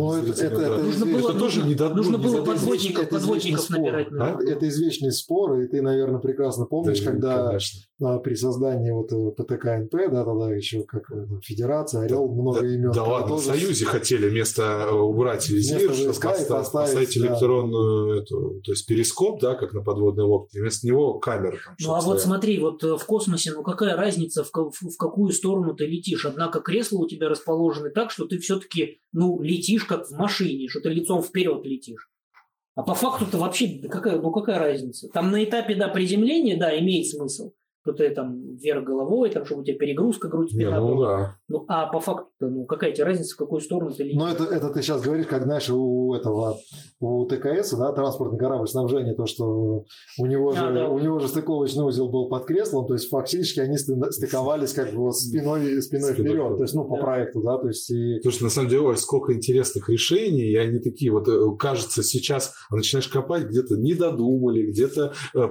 Это, нужно было, это тоже не дадут, нужно было подводников, это подводников набирать. А? Это извечный спор, и ты, наверное, прекрасно помнишь, да, когда конечно. При создании вот э, ПТКНП, да, тогда еще как э, Федерация, Орел, да, много да, имен. Да ладно, тоже... в Союзе хотели вместо э, убрать визир, поставить, поставить электронную, да. эту, то есть перископ, да, как на подводной лодке, вместо него камера. Там, ну а вот смотри, вот в космосе, ну какая разница, в, в, в какую сторону ты летишь? Однако кресла у тебя расположены так, что ты все-таки, ну, летишь как в машине, что ты лицом вперед летишь. А по факту-то вообще какая, ну какая разница? Там на этапе да, приземления, да, имеет смысл что ты там вверх головой, там, чтобы у тебя перегрузка грудь спина. ну, да. ну, а по факту, ну, какая тебе разница, в какую сторону ты летишь? Ну, это, это ты сейчас говоришь, как, знаешь, у этого, у ТКС, да, транспортный корабль снабжения, то, что у него, а, же, да. у него же стыковочный узел был под креслом, то есть фактически они стыковались как бы спиной, спиной вперед, то есть, ну, по да. проекту, да, то есть... И... Слушай, на самом деле, сколько интересных решений, и они такие, вот, э, кажется, сейчас начинаешь копать, где-то не додумали, где-то э,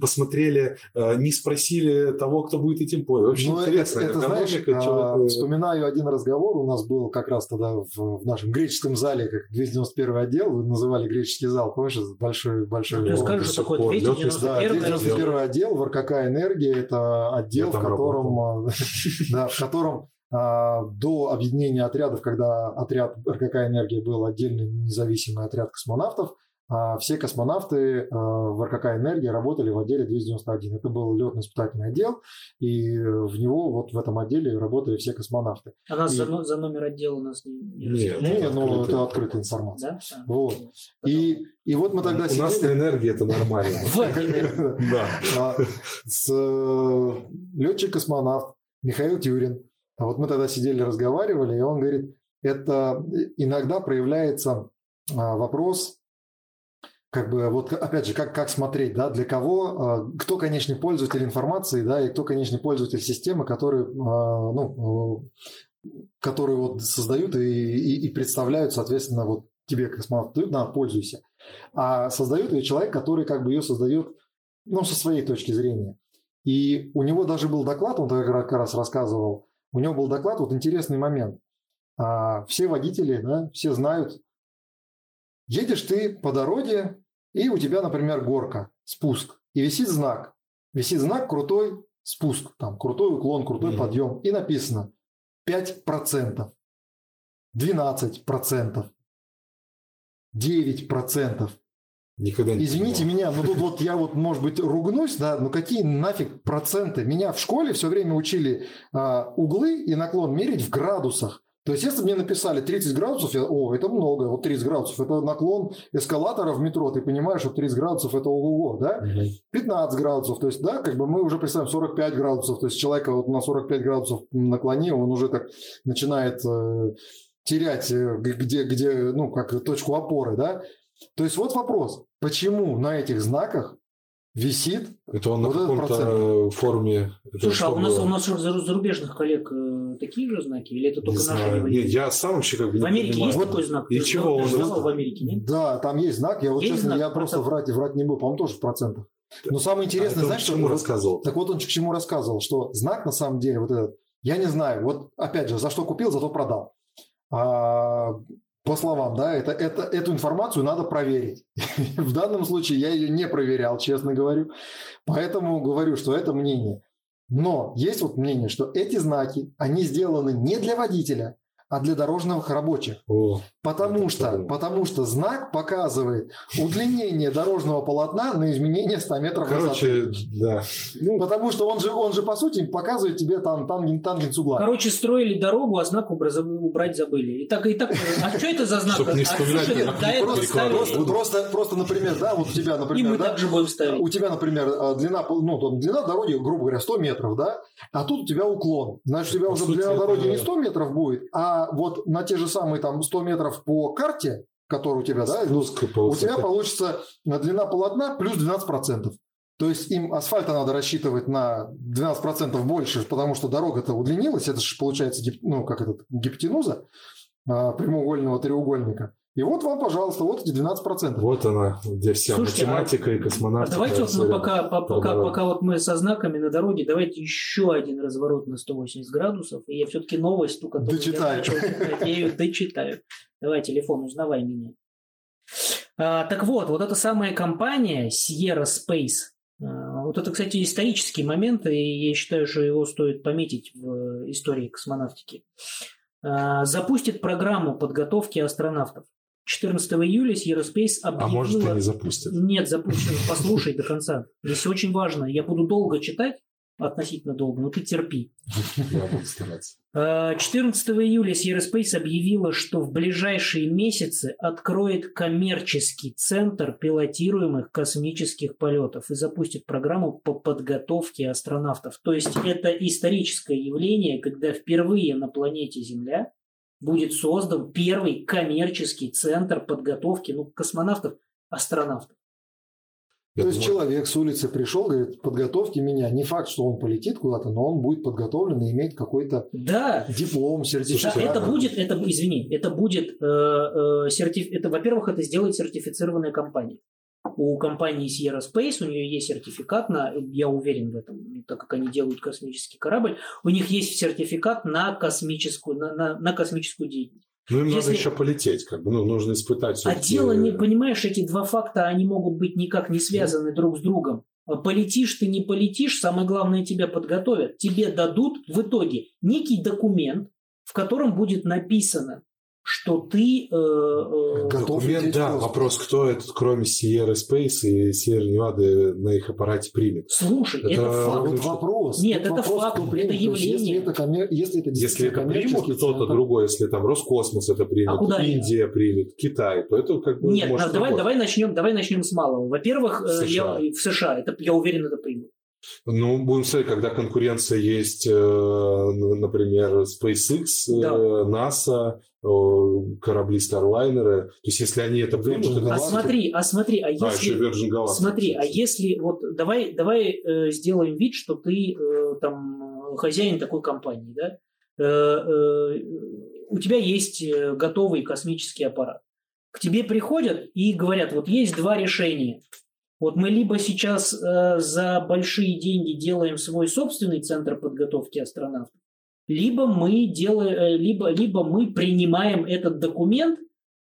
посмотрели, э, не спросили спросили того, кто будет этим пользоваться. Очень ну, интересно. Это, это знаешь, а, вспоминаю один разговор, у нас был как раз тогда в, в нашем греческом зале, как 291 отдел, вы называли греческий зал, помнишь, большой, большой... Ну, скажи, что такое 291 да, 291 отдел, в РКК «Энергия» – это отдел, в котором, да, в котором а, до объединения отрядов, когда отряд РКК «Энергия» был отдельный независимый отряд космонавтов, а все космонавты а, в РКК «Энергия» работали в отделе 291. Это был летно-испытательный отдел, и в него вот в этом отделе работали все космонавты. А нас и... за, за номер отдела у нас не... Нет, нет, ну это открытая информация. Да? Вот. И, и вот мы тогда У сидели... нас на энергии это нормально. Да. А, с э, летчик-космонавт Михаил Тюрин. А вот мы тогда сидели, разговаривали, и он говорит, это иногда проявляется вопрос как бы вот опять же, как, как смотреть, да, для кого, а, кто конечный пользователь информации, да, и кто конечный пользователь системы, который, а, ну, которые вот создают и, и, и представляют, соответственно, вот тебе космонавт да, пользуйся. А создает ее человек, который как бы ее создает, ну, со своей точки зрения. И у него даже был доклад, он как раз рассказывал, у него был доклад, вот интересный момент. А, все водители, да, все знают, едешь ты по дороге, и у тебя, например, горка, спуск, и висит знак. Висит знак крутой спуск, там крутой уклон, крутой mm-hmm. подъем. И написано 5%, 12%, 9%. Никогда не Извините понимал. меня, но тут вот я вот, может быть, ругнусь, да, но какие нафиг проценты? Меня в школе все время учили а, углы и наклон мерить в градусах. То есть, если мне написали 30 градусов, я, о, это много, вот 30 градусов, это наклон эскалатора в метро, ты понимаешь, что 30 градусов это ого да? 15 градусов, то есть, да, как бы мы уже представим 45 градусов, то есть, человека вот на 45 градусов наклоне, он уже так начинает э, терять, э, где, где, ну, как точку опоры, да? То есть, вот вопрос, почему на этих знаках висит. Это он вот на каком-то форме. Слушай, а у нас, у нас зарубежных коллег э, такие же знаки? Или это только не наши? Нет, я сам вообще как бы В Америке есть вот, такой знак? И Ты чего он? в Америке, нет? Да, там есть знак. Я вот есть честно, знак, я просто врать, врать не буду. По-моему, тоже в процентах. Но самое а интересное, а знаешь, что... рассказывал? Так вот он к чему рассказывал, что знак на самом деле вот этот, я не знаю, вот опять же, за что купил, зато продал. А, по словам, да, это, это, эту информацию надо проверить. В данном случае я ее не проверял, честно говорю. Поэтому говорю, что это мнение. Но есть вот мнение, что эти знаки, они сделаны не для водителя, а для дорожных рабочих. О, потому, что, потому что знак показывает удлинение дорожного полотна на изменение 100 метров Короче, высоты. да. Ну, потому что он же, он же, по сути, показывает тебе там тангенс, тангенс угла. Короче, строили дорогу, а знак убрать забыли. И так, и так, а что это за знак? Чтобы не вспоминать, а просто, просто, просто, просто, например, да, вот у тебя, например, да, также будем ставить. У тебя, например, а, длина, ну, длина дороги, грубо говоря, 100 метров, да, а тут у тебя уклон. Значит, у тебя уже длина дороги не 100 метров будет, а вот на те же самые там 100 метров по карте, который у тебя, да, у тебя получится длина полотна плюс 12%. То есть им асфальта надо рассчитывать на 12% больше, потому что дорога-то удлинилась, это же получается ну, как это, гипотенуза а, прямоугольного треугольника. И вот вам, пожалуйста, вот эти 12%. Вот она, где вся Слушайте, математика а, и космонавтика. А давайте вот мы пока, пока, пока вот мы со знаками на дороге, давайте еще один разворот на 180 градусов. И я все-таки новость, ту, которую Дочитаю. я, я ее дочитаю. Давай, телефон, узнавай меня. А, так вот, вот эта самая компания Sierra Space, а, вот это, кстати, исторический момент, и я считаю, что его стоит пометить в истории космонавтики. А, запустит программу подготовки астронавтов. 14 июля Sierra Space объявила... А может, и не запустят. Нет, запустят. Послушай до конца. Здесь очень важно. Я буду долго читать, относительно долго, но ты терпи. Я буду стараться. 14 э, июля Sierra Space объявила, что в ближайшие месяцы откроет коммерческий центр пилотируемых космических полетов и запустит программу по подготовке астронавтов. То есть это историческое явление, когда впервые на планете Земля будет создан первый коммерческий центр подготовки ну, космонавтов, астронавтов. То есть человек с улицы пришел, говорит, подготовьте меня. Не факт, что он полетит куда-то, но он будет подготовлен и имеет какой-то да. диплом, сертификат. Да, это будет, это, извини, это будет, э, э, сертиф, это, во-первых, это сделает сертифицированная компания. У компании Sierra Space, у нее есть сертификат на, я уверен в этом, так как они делают космический корабль, у них есть сертификат на космическую, на, на, на космическую деятельность. Ну, им Если... надо еще полететь, как бы, ну, нужно испытать. А дело, не, понимаешь, эти два факта, они могут быть никак не связаны друг с другом. Полетишь ты, не полетишь, самое главное, тебя подготовят. Тебе дадут в итоге некий документ, в котором будет написано, что ты... Э, э, Документ, да, вопрос, кто этот, кроме Sierra Space и Sierra Nevada на их аппарате примет. Слушай, это, это факт. Вот вопрос. Нет, это вопрос, факт, это явление. Если это, коммер... если это, если это примут кто-то другой, если там Роскосмос это примет, а куда Индия это? примет, Китай, то это как бы Нет, может давай, давай, начнем, давай начнем с малого. Во-первых, в э, США, я, в США это, я уверен, это примут. Ну, будем смотреть, когда конкуренция есть, э, например, SpaceX, да. NASA, корабли Starliner. То есть, если они это примут... А смотри, а смотри, а, а если... А, еще Virgin Смотри, а если... Вот давай, давай э, сделаем вид, что ты э, там хозяин такой компании, да? Э, э, у тебя есть э, готовый космический аппарат. К тебе приходят и говорят, вот есть два решения. Вот мы либо сейчас э, за большие деньги делаем свой собственный центр подготовки астронавтов, либо мы делаем, э, либо, либо мы принимаем этот документ,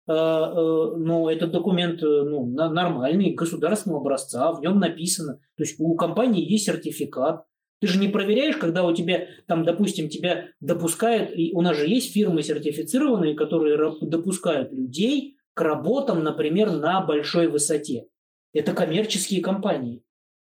э, ну, этот документ ну, нормальный, государственного образца, в нем написано. То есть у компании есть сертификат. Ты же не проверяешь, когда у тебя, там, допустим, тебя допускают, и у нас же есть фирмы сертифицированные, которые допускают людей к работам, например, на большой высоте. Это коммерческие компании.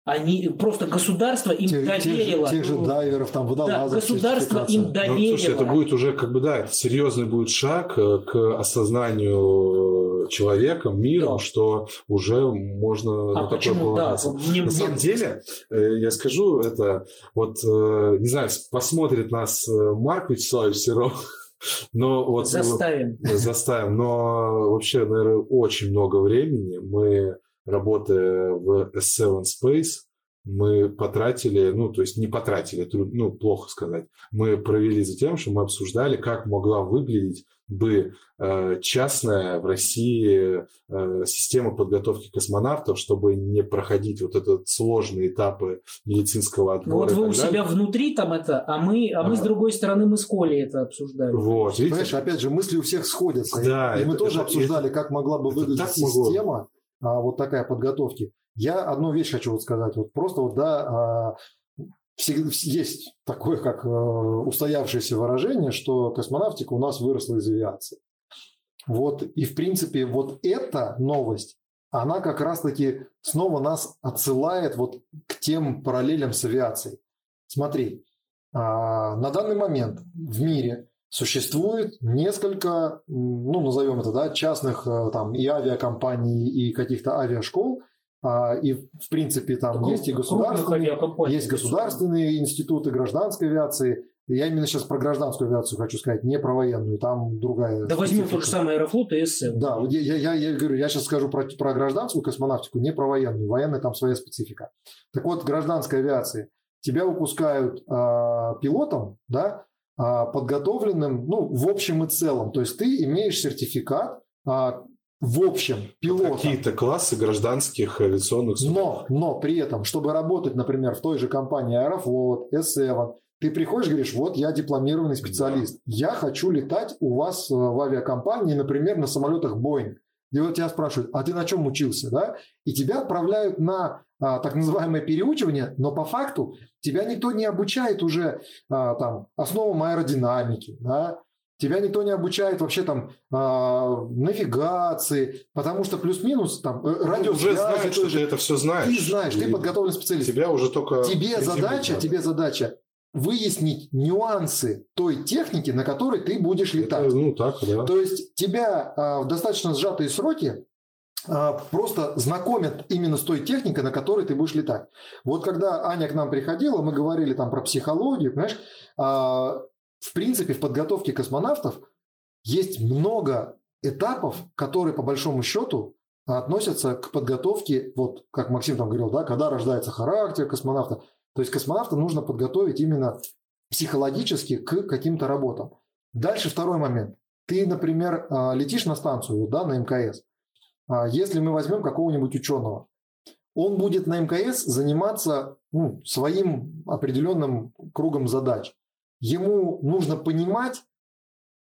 Они просто государство им тех, доверило. Тех же, тех же дайверов, там, водолазов. Да, государство им доверило. Ну, слушай, это будет уже как бы, да, серьезный будет шаг э, к осознанию человеком, миром, да. что уже можно а на такое полагаться. Да, мне, на самом мне... деле, э, я скажу это, вот, э, не знаю, посмотрит нас Марк Вячеславович Серов, но вот заставим. Заставим. Но вообще, наверное, очень много времени мы работая в S7 Space, мы потратили, ну, то есть не потратили, ну, плохо сказать, мы провели за тем, что мы обсуждали, как могла выглядеть бы э, частная в России э, система подготовки космонавтов, чтобы не проходить вот этот сложные этапы медицинского отбора. Ну, вот вы у далее. себя внутри там это, а мы, а, а мы с другой стороны мы с Колей это обсуждали. Вот, видите? Понимаешь, опять же, мысли у всех сходятся. Да, и это, мы тоже это, обсуждали, это, как могла бы выглядеть система. Могло а, вот такая подготовки. Я одну вещь хочу вот сказать. Вот просто вот, да, а, есть такое, как а, устоявшееся выражение, что космонавтика у нас выросла из авиации. Вот, и в принципе вот эта новость, она как раз-таки снова нас отсылает вот к тем параллелям с авиацией. Смотри, на данный момент в мире Существует несколько, ну, назовем это, да, частных э, там и авиакомпаний, и каких-то авиашкол, а, и, в принципе, там Крупных, есть и государственные, есть государственные институты гражданской авиации. Я именно сейчас про гражданскую авиацию хочу сказать, не про военную, там другая. Да возьмем тот же самый Аэрофлот и СМ. Да, я, я, я, говорю, я сейчас скажу про, про гражданскую космонавтику, не про военную. Военная там своя специфика. Так вот, гражданской авиации. Тебя выпускают э, пилотом, да, а, подготовленным, ну, в общем и целом. То есть ты имеешь сертификат а, в общем пилота. Какие-то классы гражданских авиационных судов. Но, но при этом, чтобы работать, например, в той же компании Аэрофлот, S7, ты приходишь, говоришь, вот я дипломированный специалист, да. я хочу летать у вас э, в авиакомпании, например, на самолетах Boeing. И вот тебя спрашивают, а ты на чем учился, да? И тебя отправляют на а, так называемое переучивание, но по факту тебя никто не обучает уже а, там основам аэродинамики, да? Тебя никто не обучает вообще там а, навигации, потому что плюс-минус там э, радио уже знаешь, что ты это все знаешь. Ты знаешь, ты подготовленный специалист. Тебя уже только тебе задача, надо. тебе задача выяснить нюансы той техники, на которой ты будешь летать. Ну так, да. То есть тебя а, в достаточно сжатые сроки а, просто знакомят именно с той техникой, на которой ты будешь летать. Вот когда Аня к нам приходила, мы говорили там про психологию, понимаешь, а, в принципе в подготовке космонавтов есть много этапов, которые по большому счету относятся к подготовке, вот как Максим там говорил, да, когда рождается характер космонавта. То есть космонавта нужно подготовить именно психологически к каким-то работам. Дальше второй момент. Ты, например, а, летишь на станцию, да, на МКС, а если мы возьмем какого-нибудь ученого, он будет на МКС заниматься ну, своим определенным кругом задач. Ему нужно понимать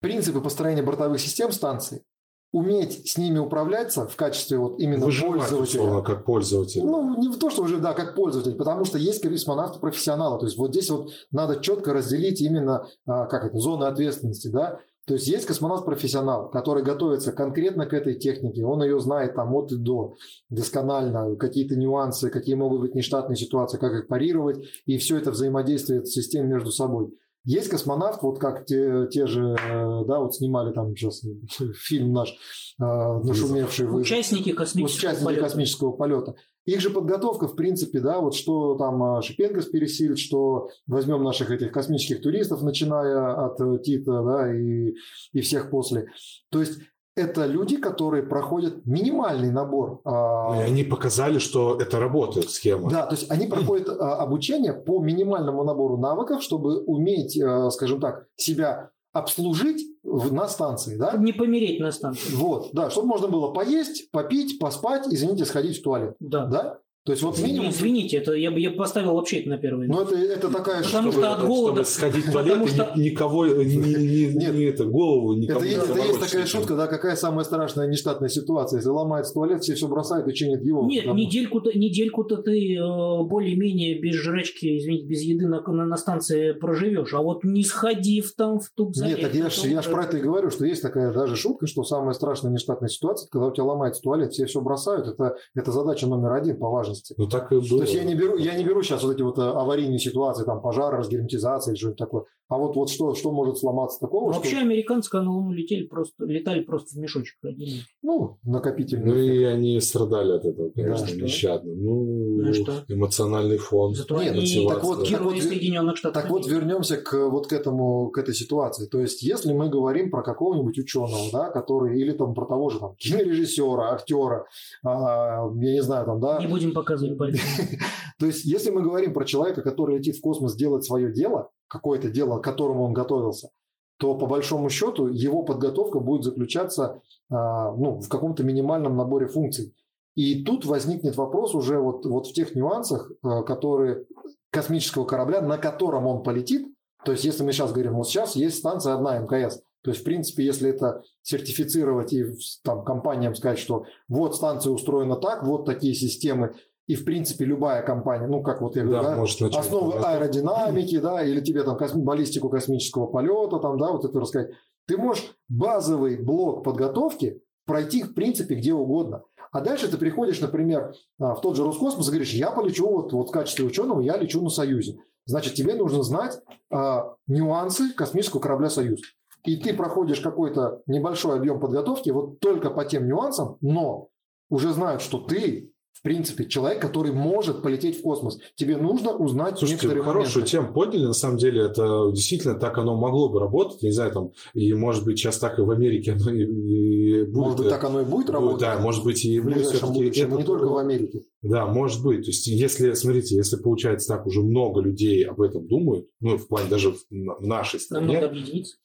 принципы построения бортовых систем станции, уметь с ними управляться в качестве вот именно Выживать, пользователя. Условно, как пользователь. Ну, не в то, что уже, да, как пользователь, потому что есть космонавты-профессионалы. То есть вот здесь вот надо четко разделить именно, а, как это, зоны ответственности, да. То есть есть космонавт-профессионал, который готовится конкретно к этой технике, он ее знает там от и до досконально, какие-то нюансы, какие могут быть нештатные ситуации, как их парировать, и все это взаимодействует с системой между собой. Есть космонавт, вот как те, те же, э, да, вот снимали там сейчас фильм наш, э, нашумевший. Участники космического Участники полета. космического полета. Их же подготовка, в принципе, да, вот что там э, Шипенко пересилит, что возьмем наших этих космических туристов, начиная от Тита, да, и, и всех после. То есть это люди, которые проходят минимальный набор. А, и они показали, что это работает схема. Да, то есть они проходят а, обучение по минимальному набору навыков, чтобы уметь, а, скажем так, себя обслужить на станции, да? Не помереть на станции. Вот, да, чтобы можно было поесть, попить, поспать, извините, сходить в туалет. Да. да? То есть вот минимум... Извините, это я бы я поставил вообще это на первое Ну, это, это такая... Потому что от голода... Чтобы сходить в туалет, что... никого, ни, ни, Нет, ни это, голову никому Это, есть, это есть такая шутка, да, какая самая страшная нештатная ситуация. Если ломается туалет, все все бросают и чинят его. Нет, недельку-то, недельку-то ты э, более-менее без жрачки, извините, без еды на, на, на станции проживешь. А вот не сходив там в туб Нет, так я же я ж про это и говорю, что есть такая даже шутка, что самая страшная нештатная ситуация, когда у тебя ломается туалет, все все бросают. Это, это задача номер один по важности безопасности. Ну так и было. То есть я не беру, я не беру сейчас вот эти вот э, аварийные ситуации, там пожар, разгерметизация или что-нибудь такое. А вот, вот что, что может сломаться такого? Вообще что... американцы на Луну летели просто, летали просто в мешочек ходили. Ну, накопительный. Ну и они страдали от этого, конечно, да, нещадно. Ну, ну что? эмоциональный фон. Зато Нет, они так вот, так вот, Соединенных Штатов. Так вот вернемся к вот к этому, к этой ситуации. То есть, если мы говорим про какого-нибудь ученого, да, который, или там про того же там кинорежиссера, актера, а, я не знаю, там, да. Не будем показывать пальцем. То есть, если мы говорим про человека, который летит в космос делать свое дело, какое-то дело, к которому он готовился, то по большому счету его подготовка будет заключаться а, ну, в каком-то минимальном наборе функций. И тут возникнет вопрос уже вот, вот в тех нюансах, а, которые космического корабля, на котором он полетит. То есть, если мы сейчас говорим, вот сейчас есть станция одна МКС, то есть, в принципе, если это сертифицировать и там, компаниям сказать, что вот станция устроена так, вот такие системы, и, в принципе, любая компания, ну, как вот я говорю, да, да, может основы аэродинамики, да, или тебе там косми, баллистику космического полета, там, да, вот это рассказать. Ты можешь базовый блок подготовки пройти, в принципе, где угодно. А дальше ты приходишь, например, а, в тот же Роскосмос и говоришь, я полечу вот, вот в качестве ученого, я лечу на Союзе. Значит, тебе нужно знать а, нюансы космического корабля «Союз». И ты проходишь какой-то небольшой объем подготовки вот только по тем нюансам, но уже знают, что ты в принципе, человек, который может полететь в космос. Тебе нужно узнать Слушайте, некоторые хорошую моменты. тему подняли. На самом деле, это действительно так оно могло бы работать. Не знаю, там, и может быть, сейчас так и в Америке оно и, и будет. Может быть, так оно и будет работать? Да, может быть, и в будущем, не только в Америке. Да, может быть. То есть, если, смотрите, если получается так, уже много людей об этом думают, ну, в плане даже в, в нашей стране. Нам надо объединиться.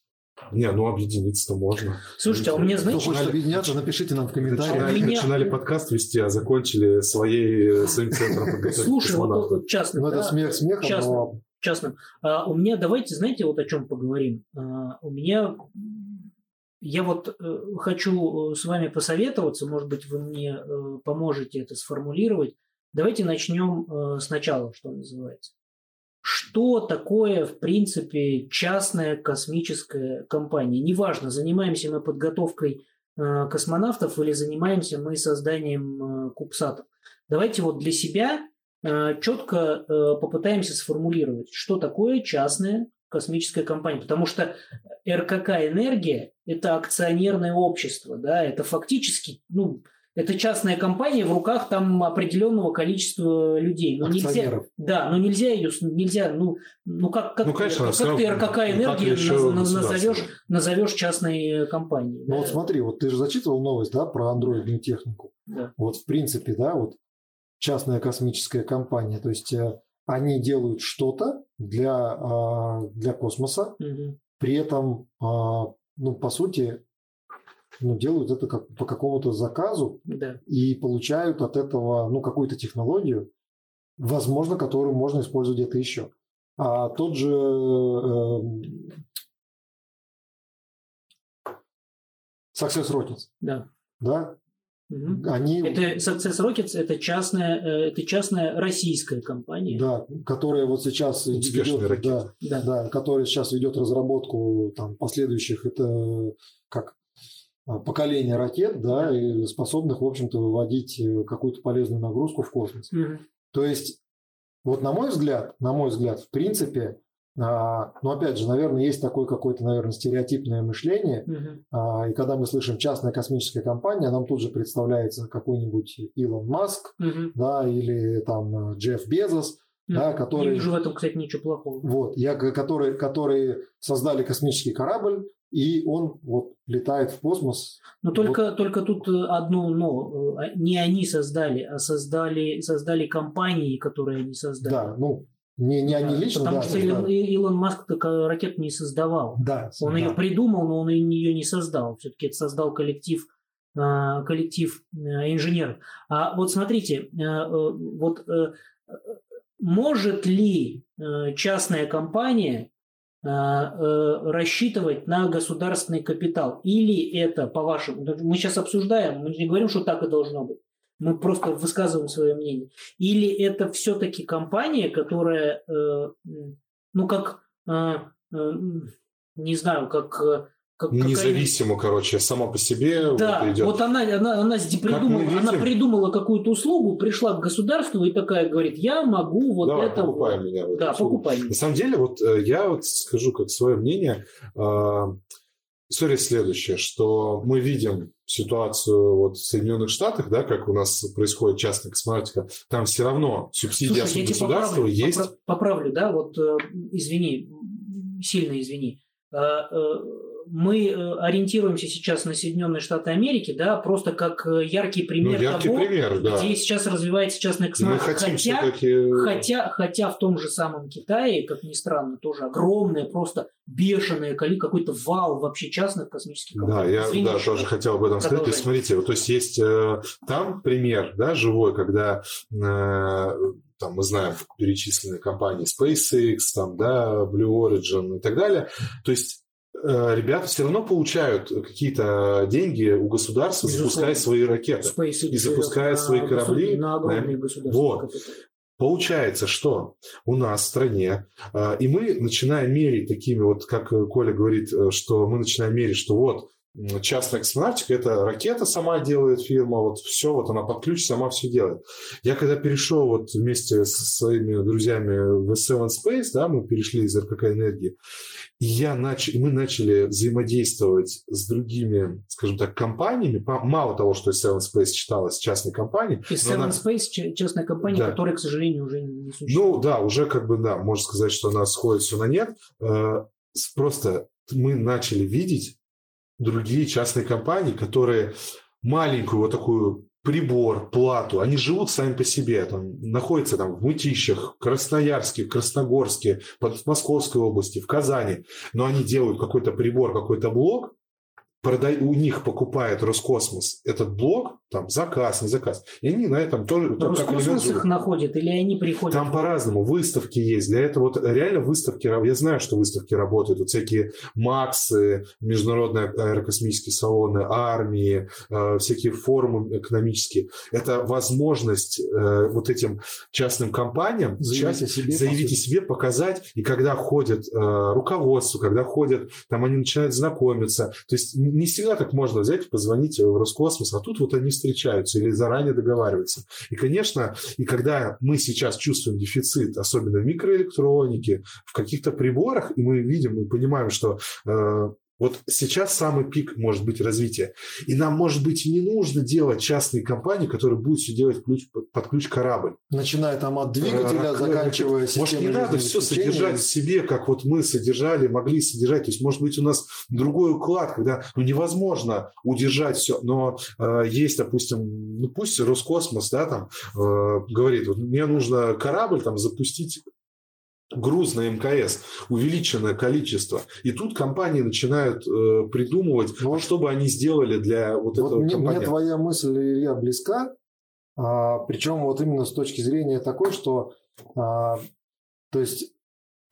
Не, ну объединиться-то можно. Слушайте, а у меня, знаете... Кто хочет объединяться, напишите нам в комментариях. Начинали, меня... начинали подкаст вести, а закончили своей, своим центром подготовки Слушай, вот, вот частным. Ну, да, это смех смехом, частным, но... частным. А, у меня, давайте, знаете, вот о чем поговорим. А, у меня... Я вот э, хочу э, с вами посоветоваться, может быть, вы мне э, поможете это сформулировать. Давайте начнем э, сначала, что называется что такое, в принципе, частная космическая компания. Неважно, занимаемся мы подготовкой э, космонавтов или занимаемся мы созданием э, кубсатов. Давайте вот для себя э, четко попытаемся сформулировать, что такое частная космическая компания. Потому что РКК «Энергия» – это акционерное общество, да, это фактически, ну, это частная компания в руках там определенного количества людей. Но нельзя, да, но нельзя ее, нельзя, ну, ну как, как, ну, конечно, как, как ты РКК энергии назовешь, назовешь частной компанией. Ну да. вот смотри, вот ты же зачитывал новость, да, про андроидную технику. Да. Вот в принципе, да, вот частная космическая компания, то есть э, они делают что-то для, а, для космоса, угу. при этом, а, ну, по сути, ну, делают это как, по какому-то заказу да. и получают от этого ну, какую-то технологию, возможно, которую можно использовать где-то еще. А тот же э, Success Rockets, да. Да? Угу. Они... Это Success Rockets это частная, э, это частная российская компания. Да, которая вот сейчас ведет, да, да. Да, которая сейчас ведет разработку там, последующих, это как а, поколения ракет, да, и способных, в общем-то, выводить э, какую-то полезную нагрузку в космос. Mm-hmm. То есть, вот на мой взгляд, на мой взгляд, в принципе, а, ну, опять же, наверное, есть такое какое-то, наверное, стереотипное мышление. Uh-huh. И когда мы слышим частная космическая компания, нам тут же представляется какой-нибудь Илон Маск, uh-huh. да, или там э, Джефф Безос, uh-huh. да, которые... Не вижу в этом, кстати, ничего плохого. Вот, я, которые, которые создали космический корабль, и он вот летает в космос. Но только, вот. только тут э, одно но. Э, не они создали, а создали, создали компании, которые они создали. Да, ну, не, не они лично, Потому да, что Илон, Илон Маск ракету не создавал. Да. Он да. ее придумал, но он ее не создал. Все-таки это создал коллектив коллектив инженеров. А вот смотрите, вот может ли частная компания рассчитывать на государственный капитал? Или это, по-вашему, мы сейчас обсуждаем, мы не говорим, что так и должно быть. Мы просто высказываем свое мнение. Или это все-таки компания, которая, ну, как Э, не знаю, как э, как, Независимо, короче, сама по себе. Да, вот, идет. вот она, она, она, придумала, она придумала какую-то услугу, пришла к государству и такая говорит, я могу вот Давай, это... покупай вот. меня. Да, покупай меня. На самом деле, вот э, я вот скажу как свое мнение. История следующая, что мы видим ситуацию вот в Соединенных Штатах, да, как у нас происходит частная космонавтика, там все равно субсидия Слушай, государства поправлю, есть. Поправлю, да, вот извини, сильно извини, э, э, мы э, ориентируемся сейчас на Соединенные Штаты Америки, да, просто как яркий пример ну, яркий того, пример, да. где сейчас развивается частная космонавтика. Хотя, хотя, хотя в том же самом Китае, как ни странно, тоже огромное, просто бешеное какой-то вал вообще частных космических компаний. Да, я Извините, да, тоже хотел об этом сказать. То есть, смотрите, вот, то есть есть э, там пример, да, живой, когда э, там мы знаем перечисленные компании SpaceX, там, да, Blue Origin и так далее. То есть э, ребята все равно получают какие-то деньги у государства, Безусловно. запуская свои ракеты SpaceX и запуская свои корабли. На огромные Вот. Получается, что у нас в стране, э, и мы начинаем мерить такими вот, как Коля говорит, э, что мы начинаем мерить, что вот частная космонавтика, это ракета сама делает фирма, вот все, вот она под ключ сама все делает. Я когда перешел вот вместе со своими друзьями в S7 Space, да, мы перешли из РКК энергии, и я нач... мы начали взаимодействовать с другими, скажем так, компаниями. Мало того, что S7 Space читалась частной компанией. S7 она... Space частная компания, да. которая, к сожалению, уже не существует. Ну да, уже как бы, да, можно сказать, что она сходит все на нет. Э, просто мы начали видеть другие частные компании, которые маленькую вот такую прибор, плату, они живут сами по себе, там, находятся там в Мытищах, Красноярске, Красногорске, под Московской области, в Казани, но они делают какой-то прибор, какой-то блок, продай, у них покупает Роскосмос этот блок, там заказ, не заказ, и они на этом тоже... Но Роскосмос их находит или они приходят? Там по-разному, выставки есть, для этого вот реально выставки, я знаю, что выставки работают, вот всякие МАКСы, международные аэрокосмические салоны, армии, э, всякие форумы экономические. Это возможность э, вот этим частным компаниям заявить о себе, заявить о себе, показать, и когда ходят э, руководство, когда ходят, там они начинают знакомиться, то есть не всегда так можно взять и позвонить в Роскосмос, а тут вот они встречаются или заранее договариваются. И, конечно, и когда мы сейчас чувствуем дефицит, особенно в микроэлектронике, в каких-то приборах, и мы видим и понимаем, что э, вот сейчас самый пик может быть развития. И нам, может быть, и не нужно делать частные компании, которые будут все делать ключ, под ключ корабль. Начиная там от двигателя, а, заканчивая Может, не надо все содержать в себе, как вот мы содержали, могли содержать. То есть, может быть, у нас другой уклад, когда ну, невозможно удержать все. Но э, есть, допустим, ну пусть Роскосмос, да, там э, говорит, вот мне нужно корабль там запустить груз на МКС, увеличенное количество. И тут компании начинают э, придумывать, вот. что бы они сделали для вот, вот этого мне, мне твоя мысль, Илья, близка. А, причем вот именно с точки зрения такой, что а, то есть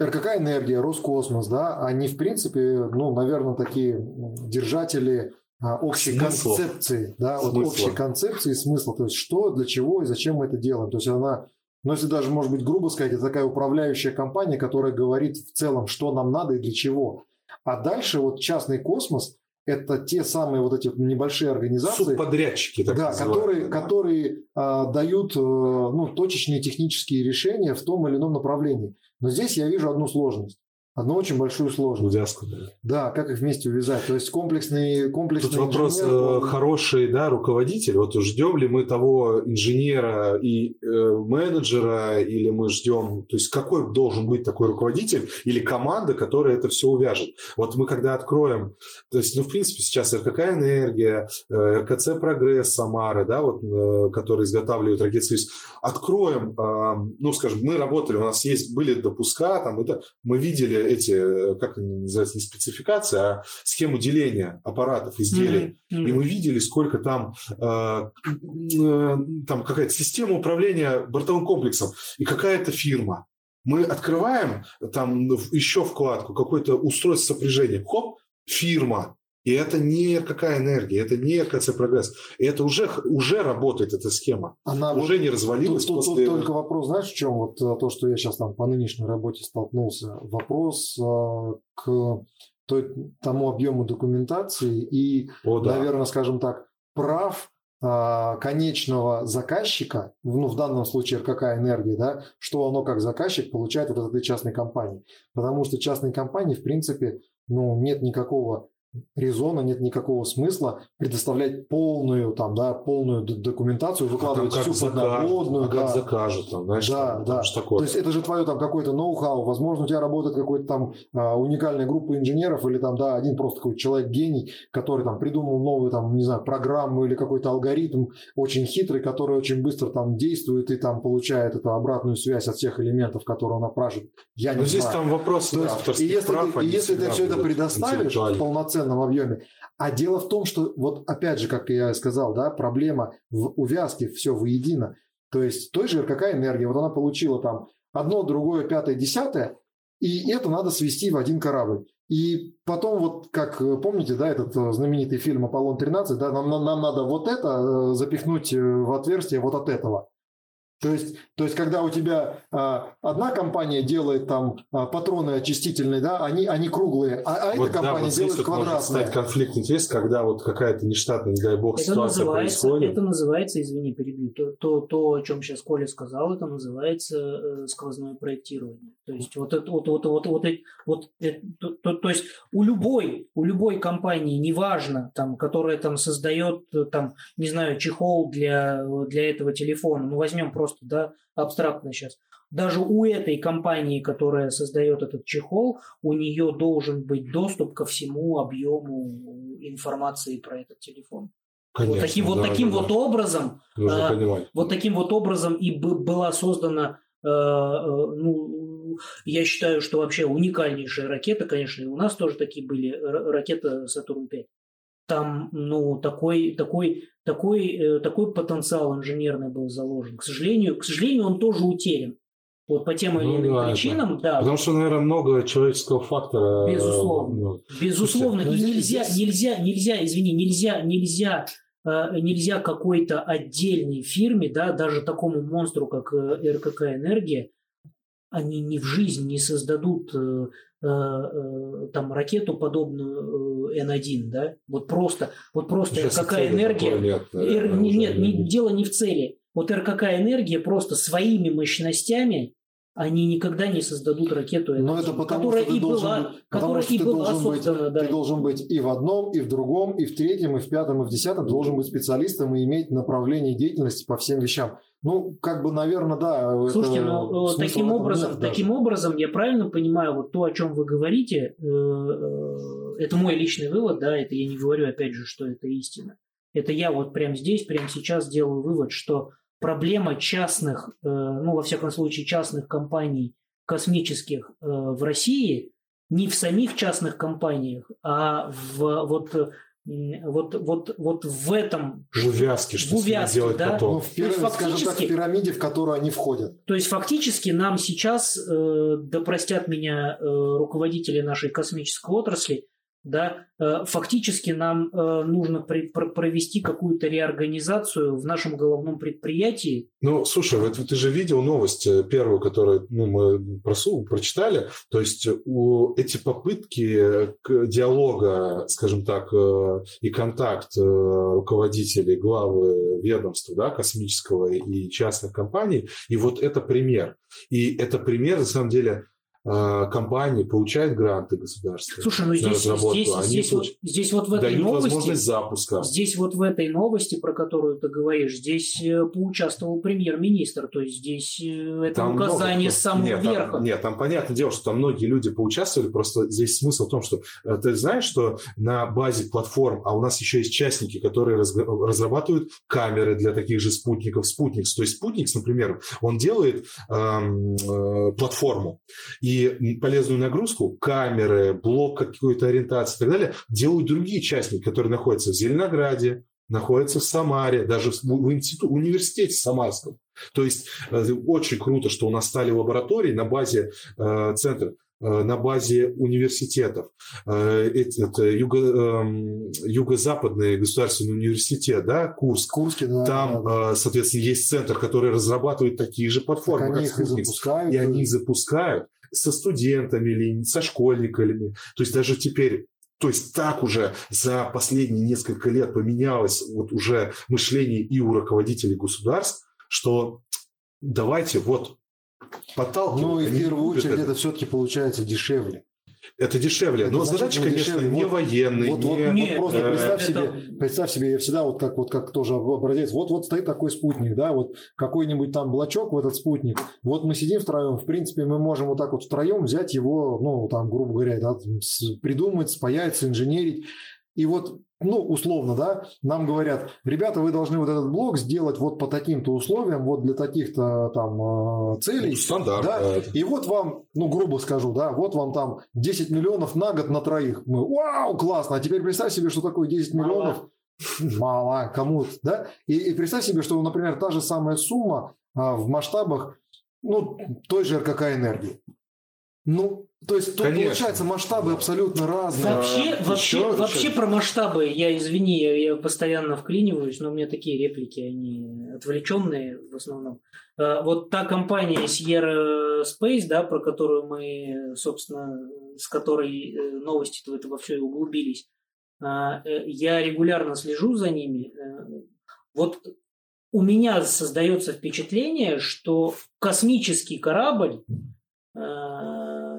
РКК «Энергия», Роскосмос, да, они, в принципе, ну, наверное, такие держатели а, общей Смысл. концепции, да, вот общей концепции смысла, то есть что, для чего и зачем мы это делаем. То есть она но если даже, может быть, грубо сказать, это такая управляющая компания, которая говорит в целом, что нам надо и для чего. А дальше вот частный космос – это те самые вот эти небольшие организации. Субподрядчики, так да, которые, да. которые а, дают э, ну, точечные технические решения в том или ином направлении. Но здесь я вижу одну сложность одну очень большую сложность. Увязку, да. Да, как их вместе увязать. То есть комплексный, комплексный Тут вопрос инженер, э, он... хороший, да, руководитель. Вот ждем ли мы того инженера и э, менеджера, или мы ждем, то есть какой должен быть такой руководитель или команда, которая это все увяжет. Вот мы когда откроем, то есть, ну, в принципе, сейчас РКК «Энергия», э, РКЦ «Прогресс» Самары, да, вот, э, которые изготавливают ракеты «Союз», откроем, э, ну, скажем, мы работали, у нас есть, были допуска, там, это, мы видели эти, как они называются, не спецификации, а схему деления аппаратов, изделий. Mm-hmm. И мы видели, сколько там, э, э, там какая-то система управления бортовым комплексом. И какая-то фирма. Мы открываем там еще вкладку, какое-то устройство сопряжения. Хоп, фирма. И это не какая энергия, это не РКЦ прогресс. И это уже, уже работает эта схема. Она уже вот, не развалилась. Тут, после... тут только вопрос, знаешь, в чем? Вот э, то, что я сейчас там по нынешней работе столкнулся. Вопрос э, к той, тому объему документации и, О, да. наверное, скажем так, прав э, конечного заказчика, ну, в данном случае какая энергия, да, что оно как заказчик получает от этой частной компании. Потому что частной компании, в принципе, ну, нет никакого резона, нет никакого смысла предоставлять полную, там, да, полную документацию, а выкладывать а всю подноготную. А да. как закажут, там, знаешь, да, там, да. Такое. То есть это же твое там какое-то ноу-хау, возможно, у тебя работает какой-то там а, уникальная группа инженеров или там, да, один просто какой-то человек-гений, который там придумал новую, там, не знаю, программу или какой-то алгоритм очень хитрый, который очень быстро там действует и там получает эту обратную связь от всех элементов, которые он опрашивает. Я не Но здесь там вопрос То есть, и если прав, ты, и если ты все это предоставишь полноценно полноценном объеме. А дело в том, что вот опять же, как я сказал, да, проблема в увязке все воедино. То есть той же какая энергия, вот она получила там одно, другое, пятое, десятое, и это надо свести в один корабль. И потом, вот как помните, да, этот э, знаменитый фильм «Аполлон-13», да, нам, нам надо вот это э, запихнуть э, в отверстие вот от этого. То есть, то есть, когда у тебя а, одна компания делает там а, патроны очистительные, да, они, они круглые, а, а вот, эта компания да, вот делает вот квадратные. Может стать конфликт интерес, когда вот какая-то нештатная, не дай бог, это ситуация называется, происходит. Это называется, извини, перебью, то, то, то, о чем сейчас Коля сказал, это называется э, сквозное проектирование. То есть вот это вот вот вот вот, вот это, то, то, то есть у любой у любой компании, неважно там, которая там создает там не знаю чехол для для этого телефона, ну возьмем просто просто, да, абстрактно сейчас. Даже у этой компании, которая создает этот чехол, у нее должен быть доступ ко всему объему информации про этот телефон. Конечно, вот таким, да, вот, таким да, вот образом, э, вот таким вот образом и была создана, э, э, ну, я считаю, что вообще уникальнейшая ракета, конечно, и у нас тоже такие были, ракета Сатурн-5 там, ну, такой, такой, такой, э, такой потенциал инженерный был заложен. К сожалению, к сожалению, он тоже утерян. Вот по тем или ну иным причинам, да. Потому что, наверное, много человеческого фактора. Э, Безусловно. Ну, Безусловно. И нельзя, нельзя, нельзя, извини, нельзя, нельзя, э, нельзя какой-то отдельной фирме, да, даже такому монстру, как РКК Энергия, они ни в жизнь не создадут там ракету подобную э, Н1, да, вот просто, вот просто Сейчас какая энергия, нет, наверное, нет, не, дело не в цели, вот РКК энергия просто своими мощностями они никогда не создадут ракету, Но это потому, которая что и должен, была, которая и была должен быть, да. Ты должен быть и в одном, и в другом, и в третьем, и в пятом, и в десятом, должен быть специалистом и иметь направление деятельности по всем вещам. Ну, как бы, наверное, да. Слушайте, но э, таким образом, таким образом, я правильно понимаю, вот то, о чем вы говорите, э, э, это мой личный вывод, да, это я не говорю, опять же, что это истина. Это я вот прямо здесь, прямо сейчас делаю вывод, что проблема частных, ну, во всяком случае, частных компаний космических в России не в самих частных компаниях, а в вот вот, вот, вот в этом... В увязке, что в увязке, делать да? потом. Ну, в, пирамиде, фактически, так, в пирамиде, в которую они входят. То есть фактически нам сейчас, э, да простят меня э, руководители нашей космической отрасли, да, э, фактически нам э, нужно провести какую-то реорганизацию в нашем головном предприятии. Ну, слушай, вот ты же видел новость э, первую, которую ну, мы просу, прочитали. То есть у, эти попытки диалога, скажем так, и контакт руководителей, главы ведомства да, космического и частных компаний, и вот это пример. И это пример, на самом деле, компании получают гранты государства. Слушай, ну здесь, здесь, здесь, получ... вот, здесь вот в этой дают новости, возможность запуска. Здесь вот в этой новости, про которую ты говоришь, здесь э, поучаствовал премьер-министр, то есть здесь э, это там указание много, с самого нет, верха. Там, нет, там понятное дело, что там многие люди поучаствовали, просто здесь смысл в том, что э, ты знаешь, что на базе платформ, а у нас еще есть частники, которые разрабатывают камеры для таких же спутников, спутникс. То есть спутникс, например, он делает эм, э, платформу, и И полезную нагрузку, камеры, блок какой-то ориентации и так далее, делают другие частники, которые находятся в Зеленограде, находятся в Самаре, даже в институт, университете Самарском. То есть э, очень круто, что у нас стали лаборатории на базе э, центра Э, на базе университетов. Э, это юго, эм, Юго-Западный государственный университет, да, Курск. Курске, да. Там, да. Соответственно, есть центр, который разрабатывает такие же платформы, так как они Спутник. запускают. И они их запускают со студентами или со школьниками. То есть даже теперь то есть так уже за последние несколько лет поменялось вот уже мышление и у руководителей государств, что давайте вот подталкивают. Ну и в первую очередь это. это все-таки получается дешевле. Это дешевле. Это Но задача, значительно конечно, дешевле. не Вот- военные, Вот, не... вот, вот Нет, просто э, представь это- себе, представь себе, я всегда вот как вот как тоже образец, вот вот стоит такой спутник, да, вот какой-нибудь там блочок в этот спутник, вот мы сидим втроем, в принципе, мы можем вот так вот втроем взять его, ну там, грубо говоря, да, придумать, спаять, инженерить, и вот, ну, условно, да, нам говорят, ребята, вы должны вот этот блок сделать вот по таким-то условиям, вот для таких-то там э, целей. Ну, стандарт. Да, да. и вот вам, ну, грубо скажу, да, вот вам там 10 миллионов на год на троих. Мы, вау, классно. А теперь представь себе, что такое 10 Мало. миллионов. Мало кому да? И, и представь себе, что, например, та же самая сумма а, в масштабах, ну, той же РКК энергии. Ну, то есть тут Конечно. получается масштабы абсолютно разные. Вообще, А, вообще, еще- вообще про масштабы, я извини, я, я постоянно вклиниваюсь, но у меня такие реплики, они отвлеченные в основном. Э, Вот та компания Sierra Space, да, про которую мы, собственно, с которой э, новости в это во все и углубились, а, э, я регулярно слежу за ними. Вот у меня создается впечатление, что космический корабль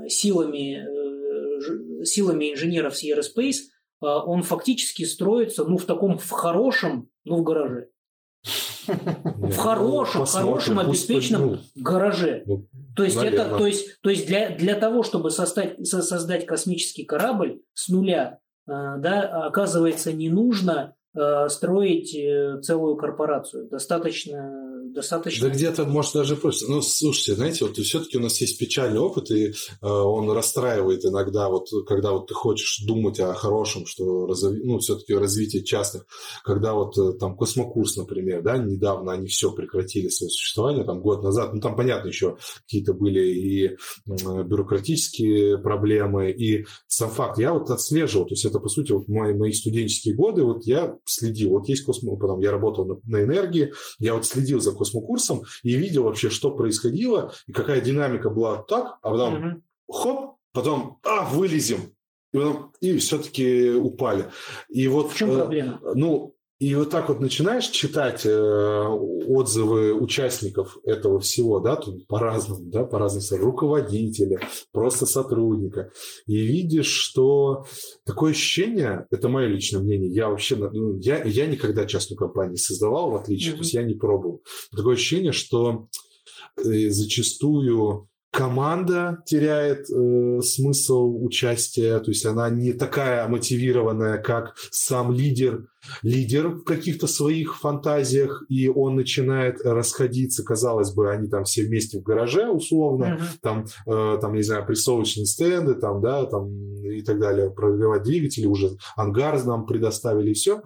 силами, э, силами инженеров Sierra Space, э, он фактически строится, ну, в таком, в хорошем, ну, в гараже. В хорошем, Посмотрим, хорошем, обеспеченном гараже. ну, То есть, это, то есть, то есть для, для того, чтобы создать, со- создать космический корабль с нуля, э, да, оказывается, не нужно строить целую корпорацию. Достаточно, достаточно. Да где-то, может, даже проще. Ну, слушайте, знаете, вот все-таки у нас есть печальный опыт, и э, он расстраивает иногда, вот когда вот ты хочешь думать о хорошем, что разови- ну, все-таки развитие частных, когда вот э, там космокурс, например, да, недавно они все прекратили свое существование, там год назад, ну, там, понятно, еще какие-то были и бюрократические проблемы, и сам факт, я вот отслеживал, то есть это, по сути, вот мои, мои студенческие годы, вот я следил, вот есть космо, потом я работал на, на энергии, я вот следил за космокурсом и видел вообще, что происходило, и какая динамика была так, а потом Мгм. хоп, потом, а, вылезем. И, потом- и все-таки упали. И вот, В чем э, проблема? Ну, и вот так вот начинаешь читать э, отзывы участников этого всего, да, тут по-разному, да, по-разному, руководителя, просто сотрудника, и видишь, что такое ощущение, это мое личное мнение, я вообще, ну, я, я никогда частную компанию не создавал, в отличие, Мгм. то есть я не пробовал. Такое ощущение, что э, зачастую команда теряет э, смысл участия, то есть она не такая мотивированная, как сам лидер, лидер в каких-то своих фантазиях, и он начинает расходиться, казалось бы, они там все вместе в гараже условно, Мгм. там, э, там, не знаю, прессовочные стенды, там, да, там и так далее, прогревать двигатели, уже ангар нам предоставили, и все.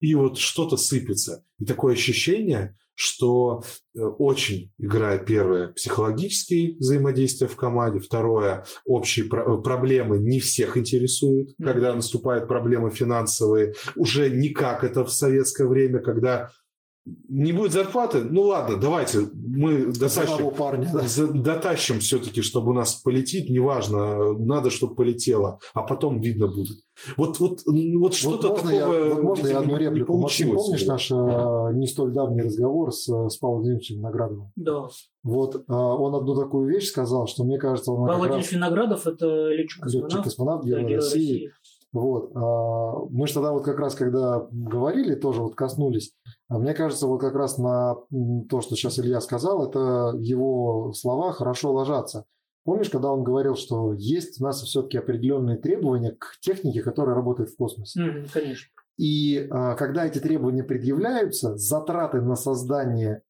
И вот что-то сыпется. И такое ощущение, что э, очень играет первое психологические взаимодействия в команде, второе общие про- проблемы не всех интересуют, Мгм. когда наступают проблемы финансовые, уже не как это в советское время, когда не будет зарплаты, ну ладно, давайте мы того парня, да. дотащим все-таки, чтобы у нас полетит, неважно, надо, чтобы полетело, а потом видно будет. Вот, вот, вот что-то можно такого, я, вот можно я одну не реплику? Максим, получилось. помнишь наш э, не столь давний разговор с, э, с Павлом Владимировичем Виноградовым? Да. Вот э, он одну такую вещь сказал, что мне кажется, он Павел Владимирович Виноградов – это летчик-космонавт. летчик-космонавт, да, Герой России. России. Вот. а, Мы же тогда вот как раз, когда говорили, тоже вот коснулись. А Мне кажется, вот как раз на то, что сейчас Илья сказал, это его слова хорошо ложатся. Помнишь, когда он говорил, что есть у нас все-таки определенные требования к технике, которая работает в космосе? Мгм, конечно. И а, когда эти требования предъявляются, затраты на создание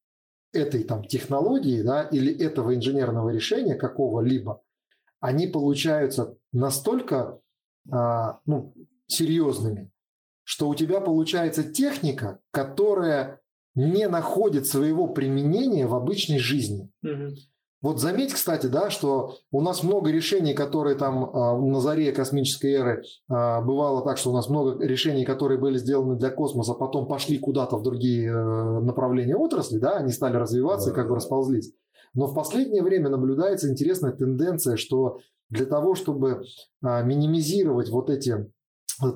этой там технологии да, или этого инженерного решения какого-либо, они получаются настолько а, ну, серьезными, что у тебя получается техника, которая не находит своего применения в обычной жизни. Мгм. Вот заметь, кстати, да, что у нас много решений, которые там а, на заре космической эры а, бывало так, что у нас много решений, которые были сделаны для космоса, потом пошли куда-то в другие э, направления отрасли, да, они стали развиваться и как бы Да. расползлись. Но в последнее время наблюдается интересная тенденция, что для того, чтобы а, минимизировать вот эти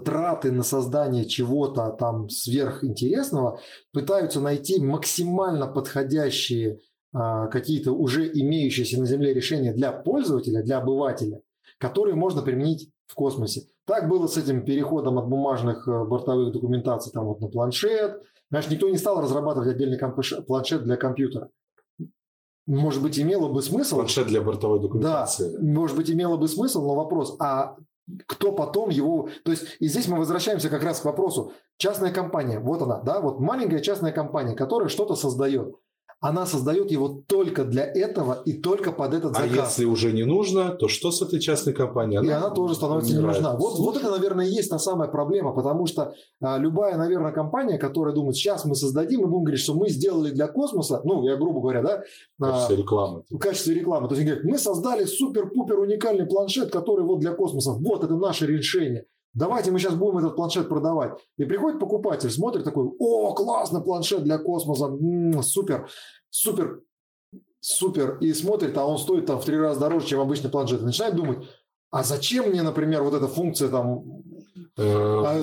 траты на создание чего-то там сверхинтересного, пытаются найти максимально подходящие а, какие-то уже имеющиеся на Земле решения для пользователя, для обывателя, которые можно применить в космосе. Так было с этим переходом от бумажных э, бортовых документаций там вот на планшет. Знаешь, никто не стал разрабатывать отдельный планшет для компьютера. Может быть, имело бы смысл. Планшет для бортовой Да, документации. может быть, имело бы смысл, но вопрос, а кто потом его... То есть, и здесь мы возвращаемся как раз к вопросу. Частная компания, вот она, да, вот маленькая частная компания, которая что-то создает. Она создает его только для этого и только под этот А заказ. если уже не нужно, то что с этой частной компанией? И она тоже становится не нужна. Вот, вот это, наверное, и есть та самая проблема, потому что а, любая, наверное, компания, которая думает, сейчас мы создадим и будем говорить, что мы сделали для космоса, ну, я грубо говоря, да, В а, качестве рекламы. в качестве рекламы. То есть говорят, мы создали супер-пупер уникальный планшет, который вот для космоса. Вот это наше решение. Давайте мы сейчас будем этот планшет продавать. И приходит покупатель, смотрит такой, о, классно, планшет для космоса, м, супер, супер, супер. И смотрит, а он стоит там в три раза дороже, чем обычный планшет. И начинает думать, а зачем мне, например, вот эта функция там а,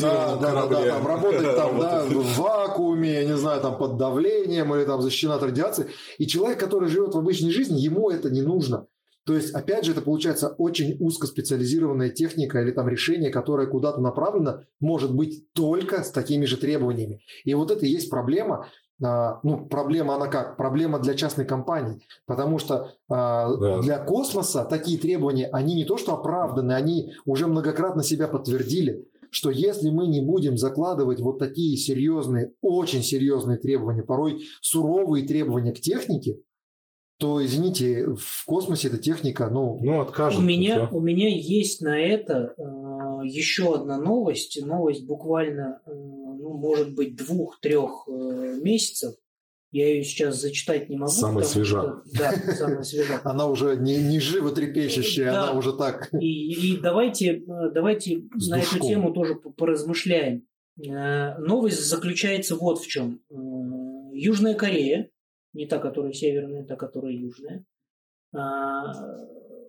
да, да, да, да, да, работать там, да, в вакууме, я не знаю, там под давлением или там защищена от радиации. И человек, который живет в обычной жизни, ему это не нужно. То есть, опять же, это получается очень узкоспециализированная техника или там решение, которое куда-то направлено, может быть только с такими же требованиями. И вот это и есть проблема. А, Ну, проблема она как? Проблема для частной компании. Потому что а, Да. для космоса такие требования, они не то что оправданы, они уже многократно себя подтвердили, что если мы не будем закладывать вот такие серьезные, очень серьезные требования, порой суровые требования к технике, то, извините, в космосе эта техника, ну, Ну, откажет. У меня, у меня есть на это э, еще одна новость. Новость буквально, э, ну, может быть, двух-трех э, месяцев. Я ее сейчас зачитать не могу. Самая свежа. что- да, самая свежа. она уже не, не живо трепещущая, Да. она уже так. И, и давайте, э, давайте С на эту тему тоже по- поразмышляем. Э, Новость заключается вот в чем. Э, Южная Корея, не та, которая северная, та, которая южная, э,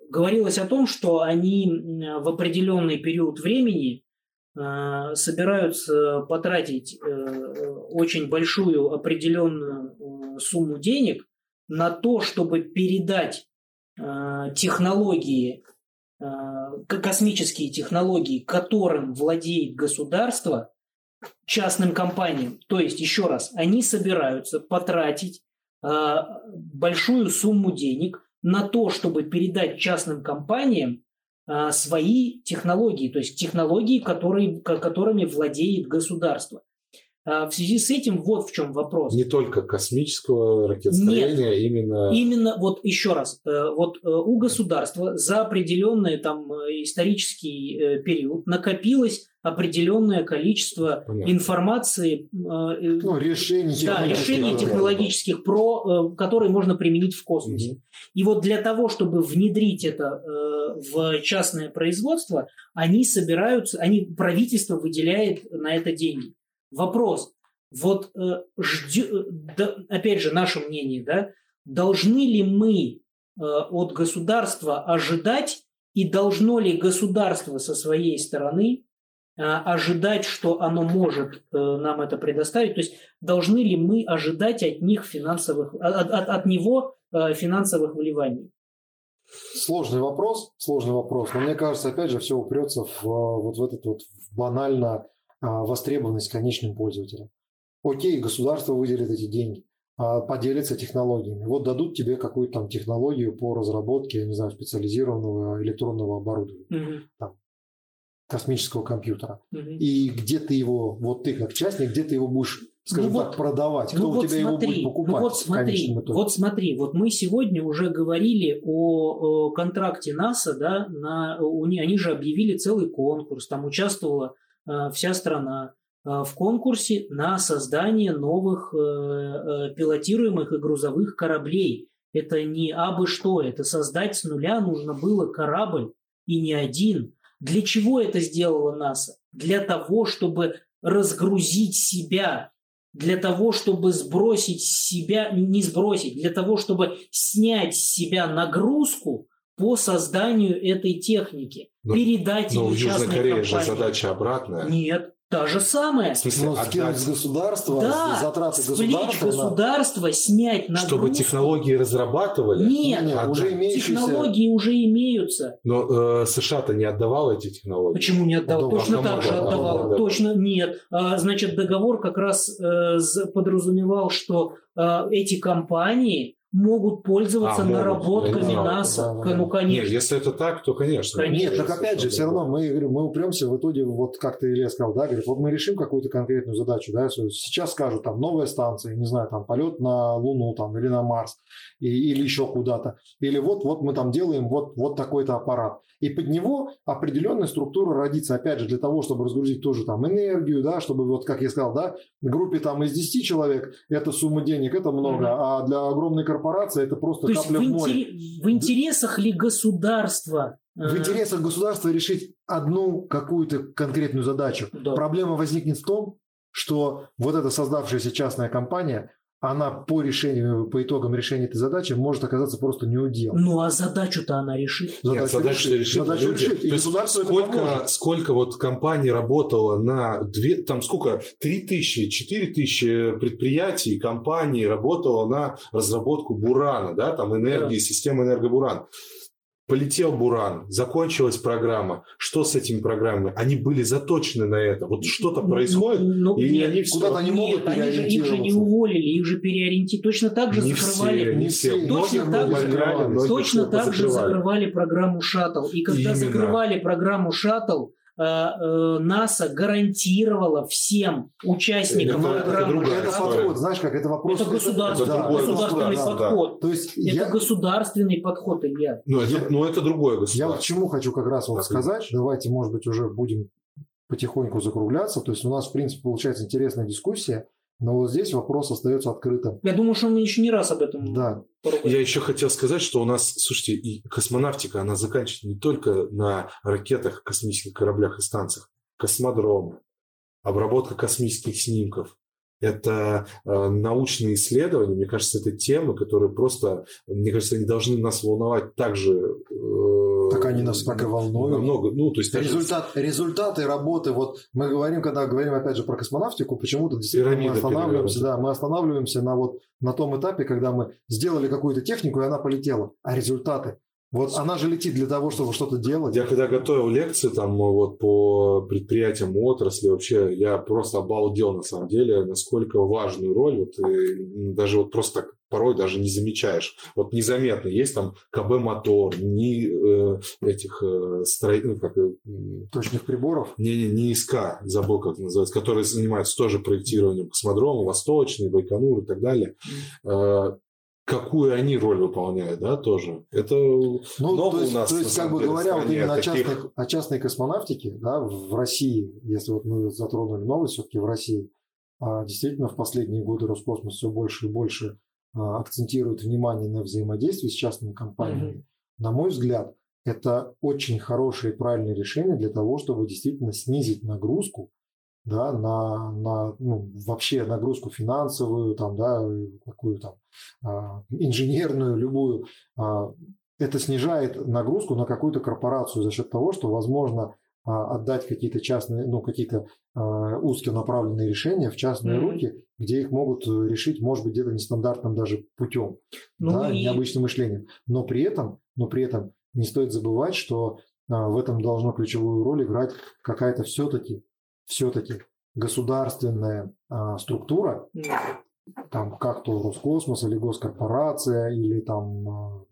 говорилось о том, что они в определенный период времени э, собираются потратить э, очень большую определенную э, сумму денег на то, чтобы передать э, технологии космические технологии, которым владеет государство, частным компаниям. То есть, еще раз, они собираются потратить большую сумму денег на то, чтобы передать частным компаниям э, свои технологии, то есть технологии, которые, ко- которыми владеет государство. А В связи с этим вот в чем вопрос. Не только космического ракетостроения, именно... Именно, вот еще раз, э, вот э, у государства за определенный там э, исторический период накопилось определенное количество Понятно. информации, Ну, решений да, технических, решений технологических, про, которые можно применить в космосе. Мгм. И вот для того, чтобы внедрить это в частное производство, они собираются, они, правительство выделяет на это деньги. Вопрос, вот э, ждё- э, да, опять же, наше мнение, да, должны ли мы э, от государства ожидать и должно ли государство со своей стороны э, ожидать, что оно может э, нам это предоставить? То есть должны ли мы ожидать от них финансовых, от, от- от него э, финансовых вливаний? Сложный вопрос, сложный вопрос. Но мне кажется, опять же, все упрется в, э, вот в этот вот в банально востребованность конечным пользователям. Окей, государство выделит эти деньги, а, поделится технологиями. Вот дадут тебе какую-то там технологию по разработке, я не знаю, специализированного электронного оборудования, Мгм, космического компьютера. мгм. И где ты его, вот ты как частник, где ты его будешь скажем Ну так, вот- продавать? Кто Ну у вот тебя его смотри, будет покупать ну вот смотри, вот смотри, вот мы сегодня уже говорили о, о контракте НАСА, да, на, у, они же объявили целый конкурс, там участвовала э, вся страна э, в конкурсе на создание новых э, э, пилотируемых и грузовых кораблей. Это не абы что, это создать с нуля нужно было корабль и не один. Для чего это сделала НАСА? Для того, чтобы разгрузить себя, для того, чтобы сбросить себя, не сбросить, для того, чтобы снять с себя нагрузку по созданию этой техники, Но- передать Но ее в Южной частной Корее же компании. задача обратная. Нет, та же самая. В смысле, Ну, скинуть с государства, Да, затраты государства. на- государства, снять нагрузку. чтобы технологии разрабатывали. Нет, Не, отдать. уже имеющиеся... технологии уже имеются. Но э, США-то не отдавала эти технологии. Почему не отдавал? Отдавал. Точно так же отдавал? отдавал. Отдавал, да. Точно нет. А, Значит, договор как раз э, подразумевал, что э, эти компании могут пользоваться А, могут. наработками знал. НАСА. Да, да, да. Ну, Нет, конечно. если это так, то конечно. Конечно. Нет, так опять же, все равно мы, говорю, мы упремся в итоге, вот как ты, Илья, сказал, да, говорит, вот мы решим какую-то конкретную задачу, да, сейчас скажут, там, новая станция, не знаю, там, полет на Луну, там, или на Марс, и- или еще куда-то, или вот, вот мы там делаем вот, вот такой-то аппарат, и под него определенная структура родится, опять же, для того, чтобы разгрузить тоже там энергию, да, чтобы, вот, как я сказал, да, группе там из 10 человек, это сумма денег, это много, Мгм. а для огромной корпорации это просто То капля в, в море. в интересах ли государства? В э, интересах государства решить одну какую-то конкретную задачу. Да. Проблема возникнет в том, что вот эта создавшаяся частная компания, она по решению, по итогам решения этой задачи может оказаться просто неудел. Ну а задачу-то она решит. Нет, задачу решить задачу люди. решить. И То есть сколько, поможет. сколько вот компаний работало на две, там сколько, три тысячи, четыре тысячи предприятий, компаний работало на разработку Бурана, да, там энергии, системы энергобуран. Полетел Буран, закончилась программа. Что с этими программами? Они были заточены на это. Вот что-то происходит, Ну, и нет, они куда-то они могут Нет, они же, их же не уволили, их же переориентировали. Точно так же не закрывали. все, не Не все. Точно Многих так же- закрывали, Точно так же закрывали программу «Шаттл». И когда Именно. закрывали программу «Шаттл», НАСА гарантировала всем участникам Это- это программы Это история. подход, знаешь, как это вопрос... Это государственный, это другое государственный государство, да. подход. То есть Это я, государственный подход, Илья. Ну, это, ну, это другое я вот к государство. чему хочу как раз вот Так, сказать. Давайте, может быть, уже будем потихоньку закругляться. То есть у нас, в принципе, получается интересная дискуссия, но вот здесь вопрос остается открытым. Я думаю, что мы еще не раз об этом Да, поругаем. Я еще хотел сказать, что у нас, слушайте, и космонавтика, она заканчивается не только на ракетах, космических кораблях и станциях. Космодромы, обработка космических снимков. Это э, научные исследования, мне кажется, это темы, которые просто, мне кажется, они должны нас волновать так же. э, они нас так и волнуют. Намного, ну, то есть даже Результат, результаты работы, вот мы говорим, когда говорим опять же про космонавтику, почему-то действительно мы останавливаемся, да, мы останавливаемся на вот на том этапе, когда мы сделали какую-то технику, и она полетела. А результаты? Вот она же летит для того, чтобы что-то делать. Я когда готовил лекции там вот по предприятиям отрасли, вообще я просто обалдел на самом деле, насколько важную роль, вот, и даже вот просто так порой даже не замечаешь. Вот незаметно есть там КБ-мотор, ни э, этих э, строи- ну, как, э, Точных приборов. не, не, не ИСК, забыл, как это называется, которые занимаются тоже проектированием космодрома, Восточный, Байконур и так далее. Э, Какую они роль выполняют, да, тоже. Это Ну, Много то есть, у нас, то есть как бы говоря, вот именно о таких- частной, о частной космонавтике, да, в России, если вот мы затронули новость все-таки в России, а, действительно в последние годы Роскосмос все больше и больше акцентирует внимание на взаимодействии с частными компаниями. На мой взгляд, это очень хорошее и правильное решение для того, чтобы действительно снизить нагрузку да, на, на ну, вообще нагрузку финансовую, там, да, какую там а, инженерную, любую. А, Это снижает нагрузку на какую-то корпорацию за счет того, что возможно а, отдать какие-то частные, ну, какие-то а, узконаправленные решения в частные Мгм. руки, где их могут э, решить, может быть, где-то нестандартным даже путем Ну да, и- необычным мышлением. Но при этом, но при этом не стоит забывать, что а, в этом должна ключевую роль играть какая-то все-таки, все-таки государственная а, структура, там как то Роскосмос или госкорпорация, или там, а,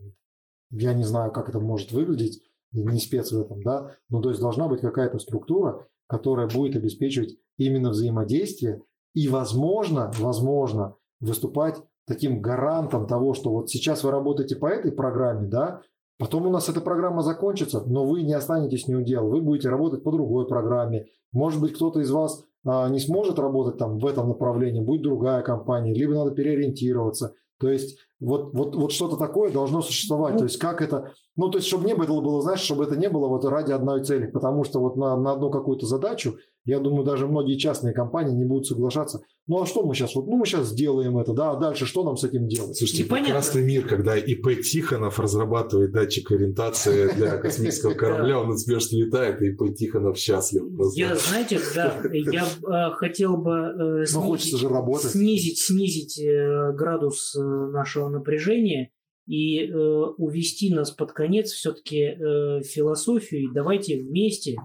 я не знаю, как это может выглядеть, не спец в этом, да, но то есть должна быть какая-то структура, которая будет обеспечивать именно взаимодействие и, возможно, возможно, выступать таким гарантом того, что вот сейчас вы работаете по этой программе, да, потом у нас эта программа закончится, но вы не останетесь не удел, вы будете работать по другой программе. Может быть, кто-то из вас а, не сможет работать там в этом направлении, будет другая компания, либо надо переориентироваться. То есть вот, вот, вот что-то такое должно существовать. Ну, то есть как это... Ну, то есть чтобы не было, было, знаешь, чтобы это не было вот ради одной цели. Потому что вот на, на одну какую-то задачу я думаю, даже многие частные компании не будут соглашаться. Ну а что мы сейчас? Вот, ну мы сейчас сделаем это, да, а дальше что нам с этим делать? Слушайте, Непонятно. прекрасный мир, когда ИП Тихонов разрабатывает датчик ориентации для космического корабля, он успешно летает, и ИП Тихонов счастлив. Я, знаете, да, я э, хотел бы э, снизить, снизить э, градус нашего напряжения и увести нас под конец все-таки философию. Давайте вместе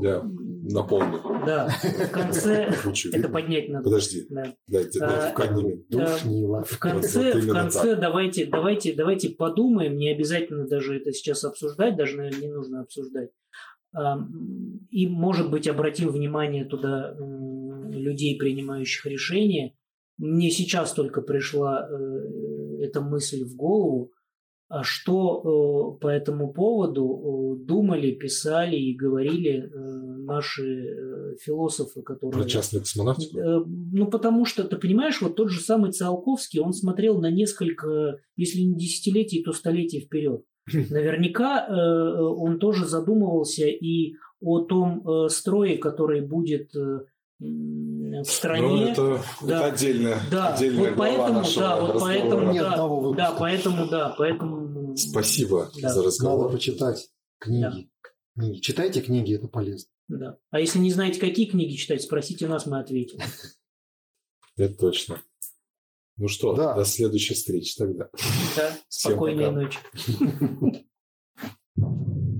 я напомню. Да, в конце это поднять надо. Подожди, да. дайте, а. В конце, в конце давайте, давайте, давайте подумаем, не обязательно даже это сейчас обсуждать, даже, наверное, не нужно обсуждать. И, может быть, обратим внимание туда людей, принимающих решения. Мне сейчас только пришла э, эта мысль в голову а что э, по этому поводу э, думали, писали и говорили наши философы, которые... Про частную космонавтику? Ну, потому что, ты понимаешь, вот тот же самый Циолковский, он смотрел на несколько, если не десятилетий, то столетий вперед. Наверняка он тоже задумывался и о том строе, который будет в стране. Ну, это, да, это отдельная, да, отдельная вот поэтому, да, вот поэтому, Нет да, да, поэтому, да, поэтому. Спасибо да. за разговор. Надо почитать книги. Да. книги. Читайте книги, это полезно. Да. А если не знаете, какие книги читать, спросите нас, мы ответим. Это точно. Ну что, да. до следующей встречи тогда. Да, спокойной ночи.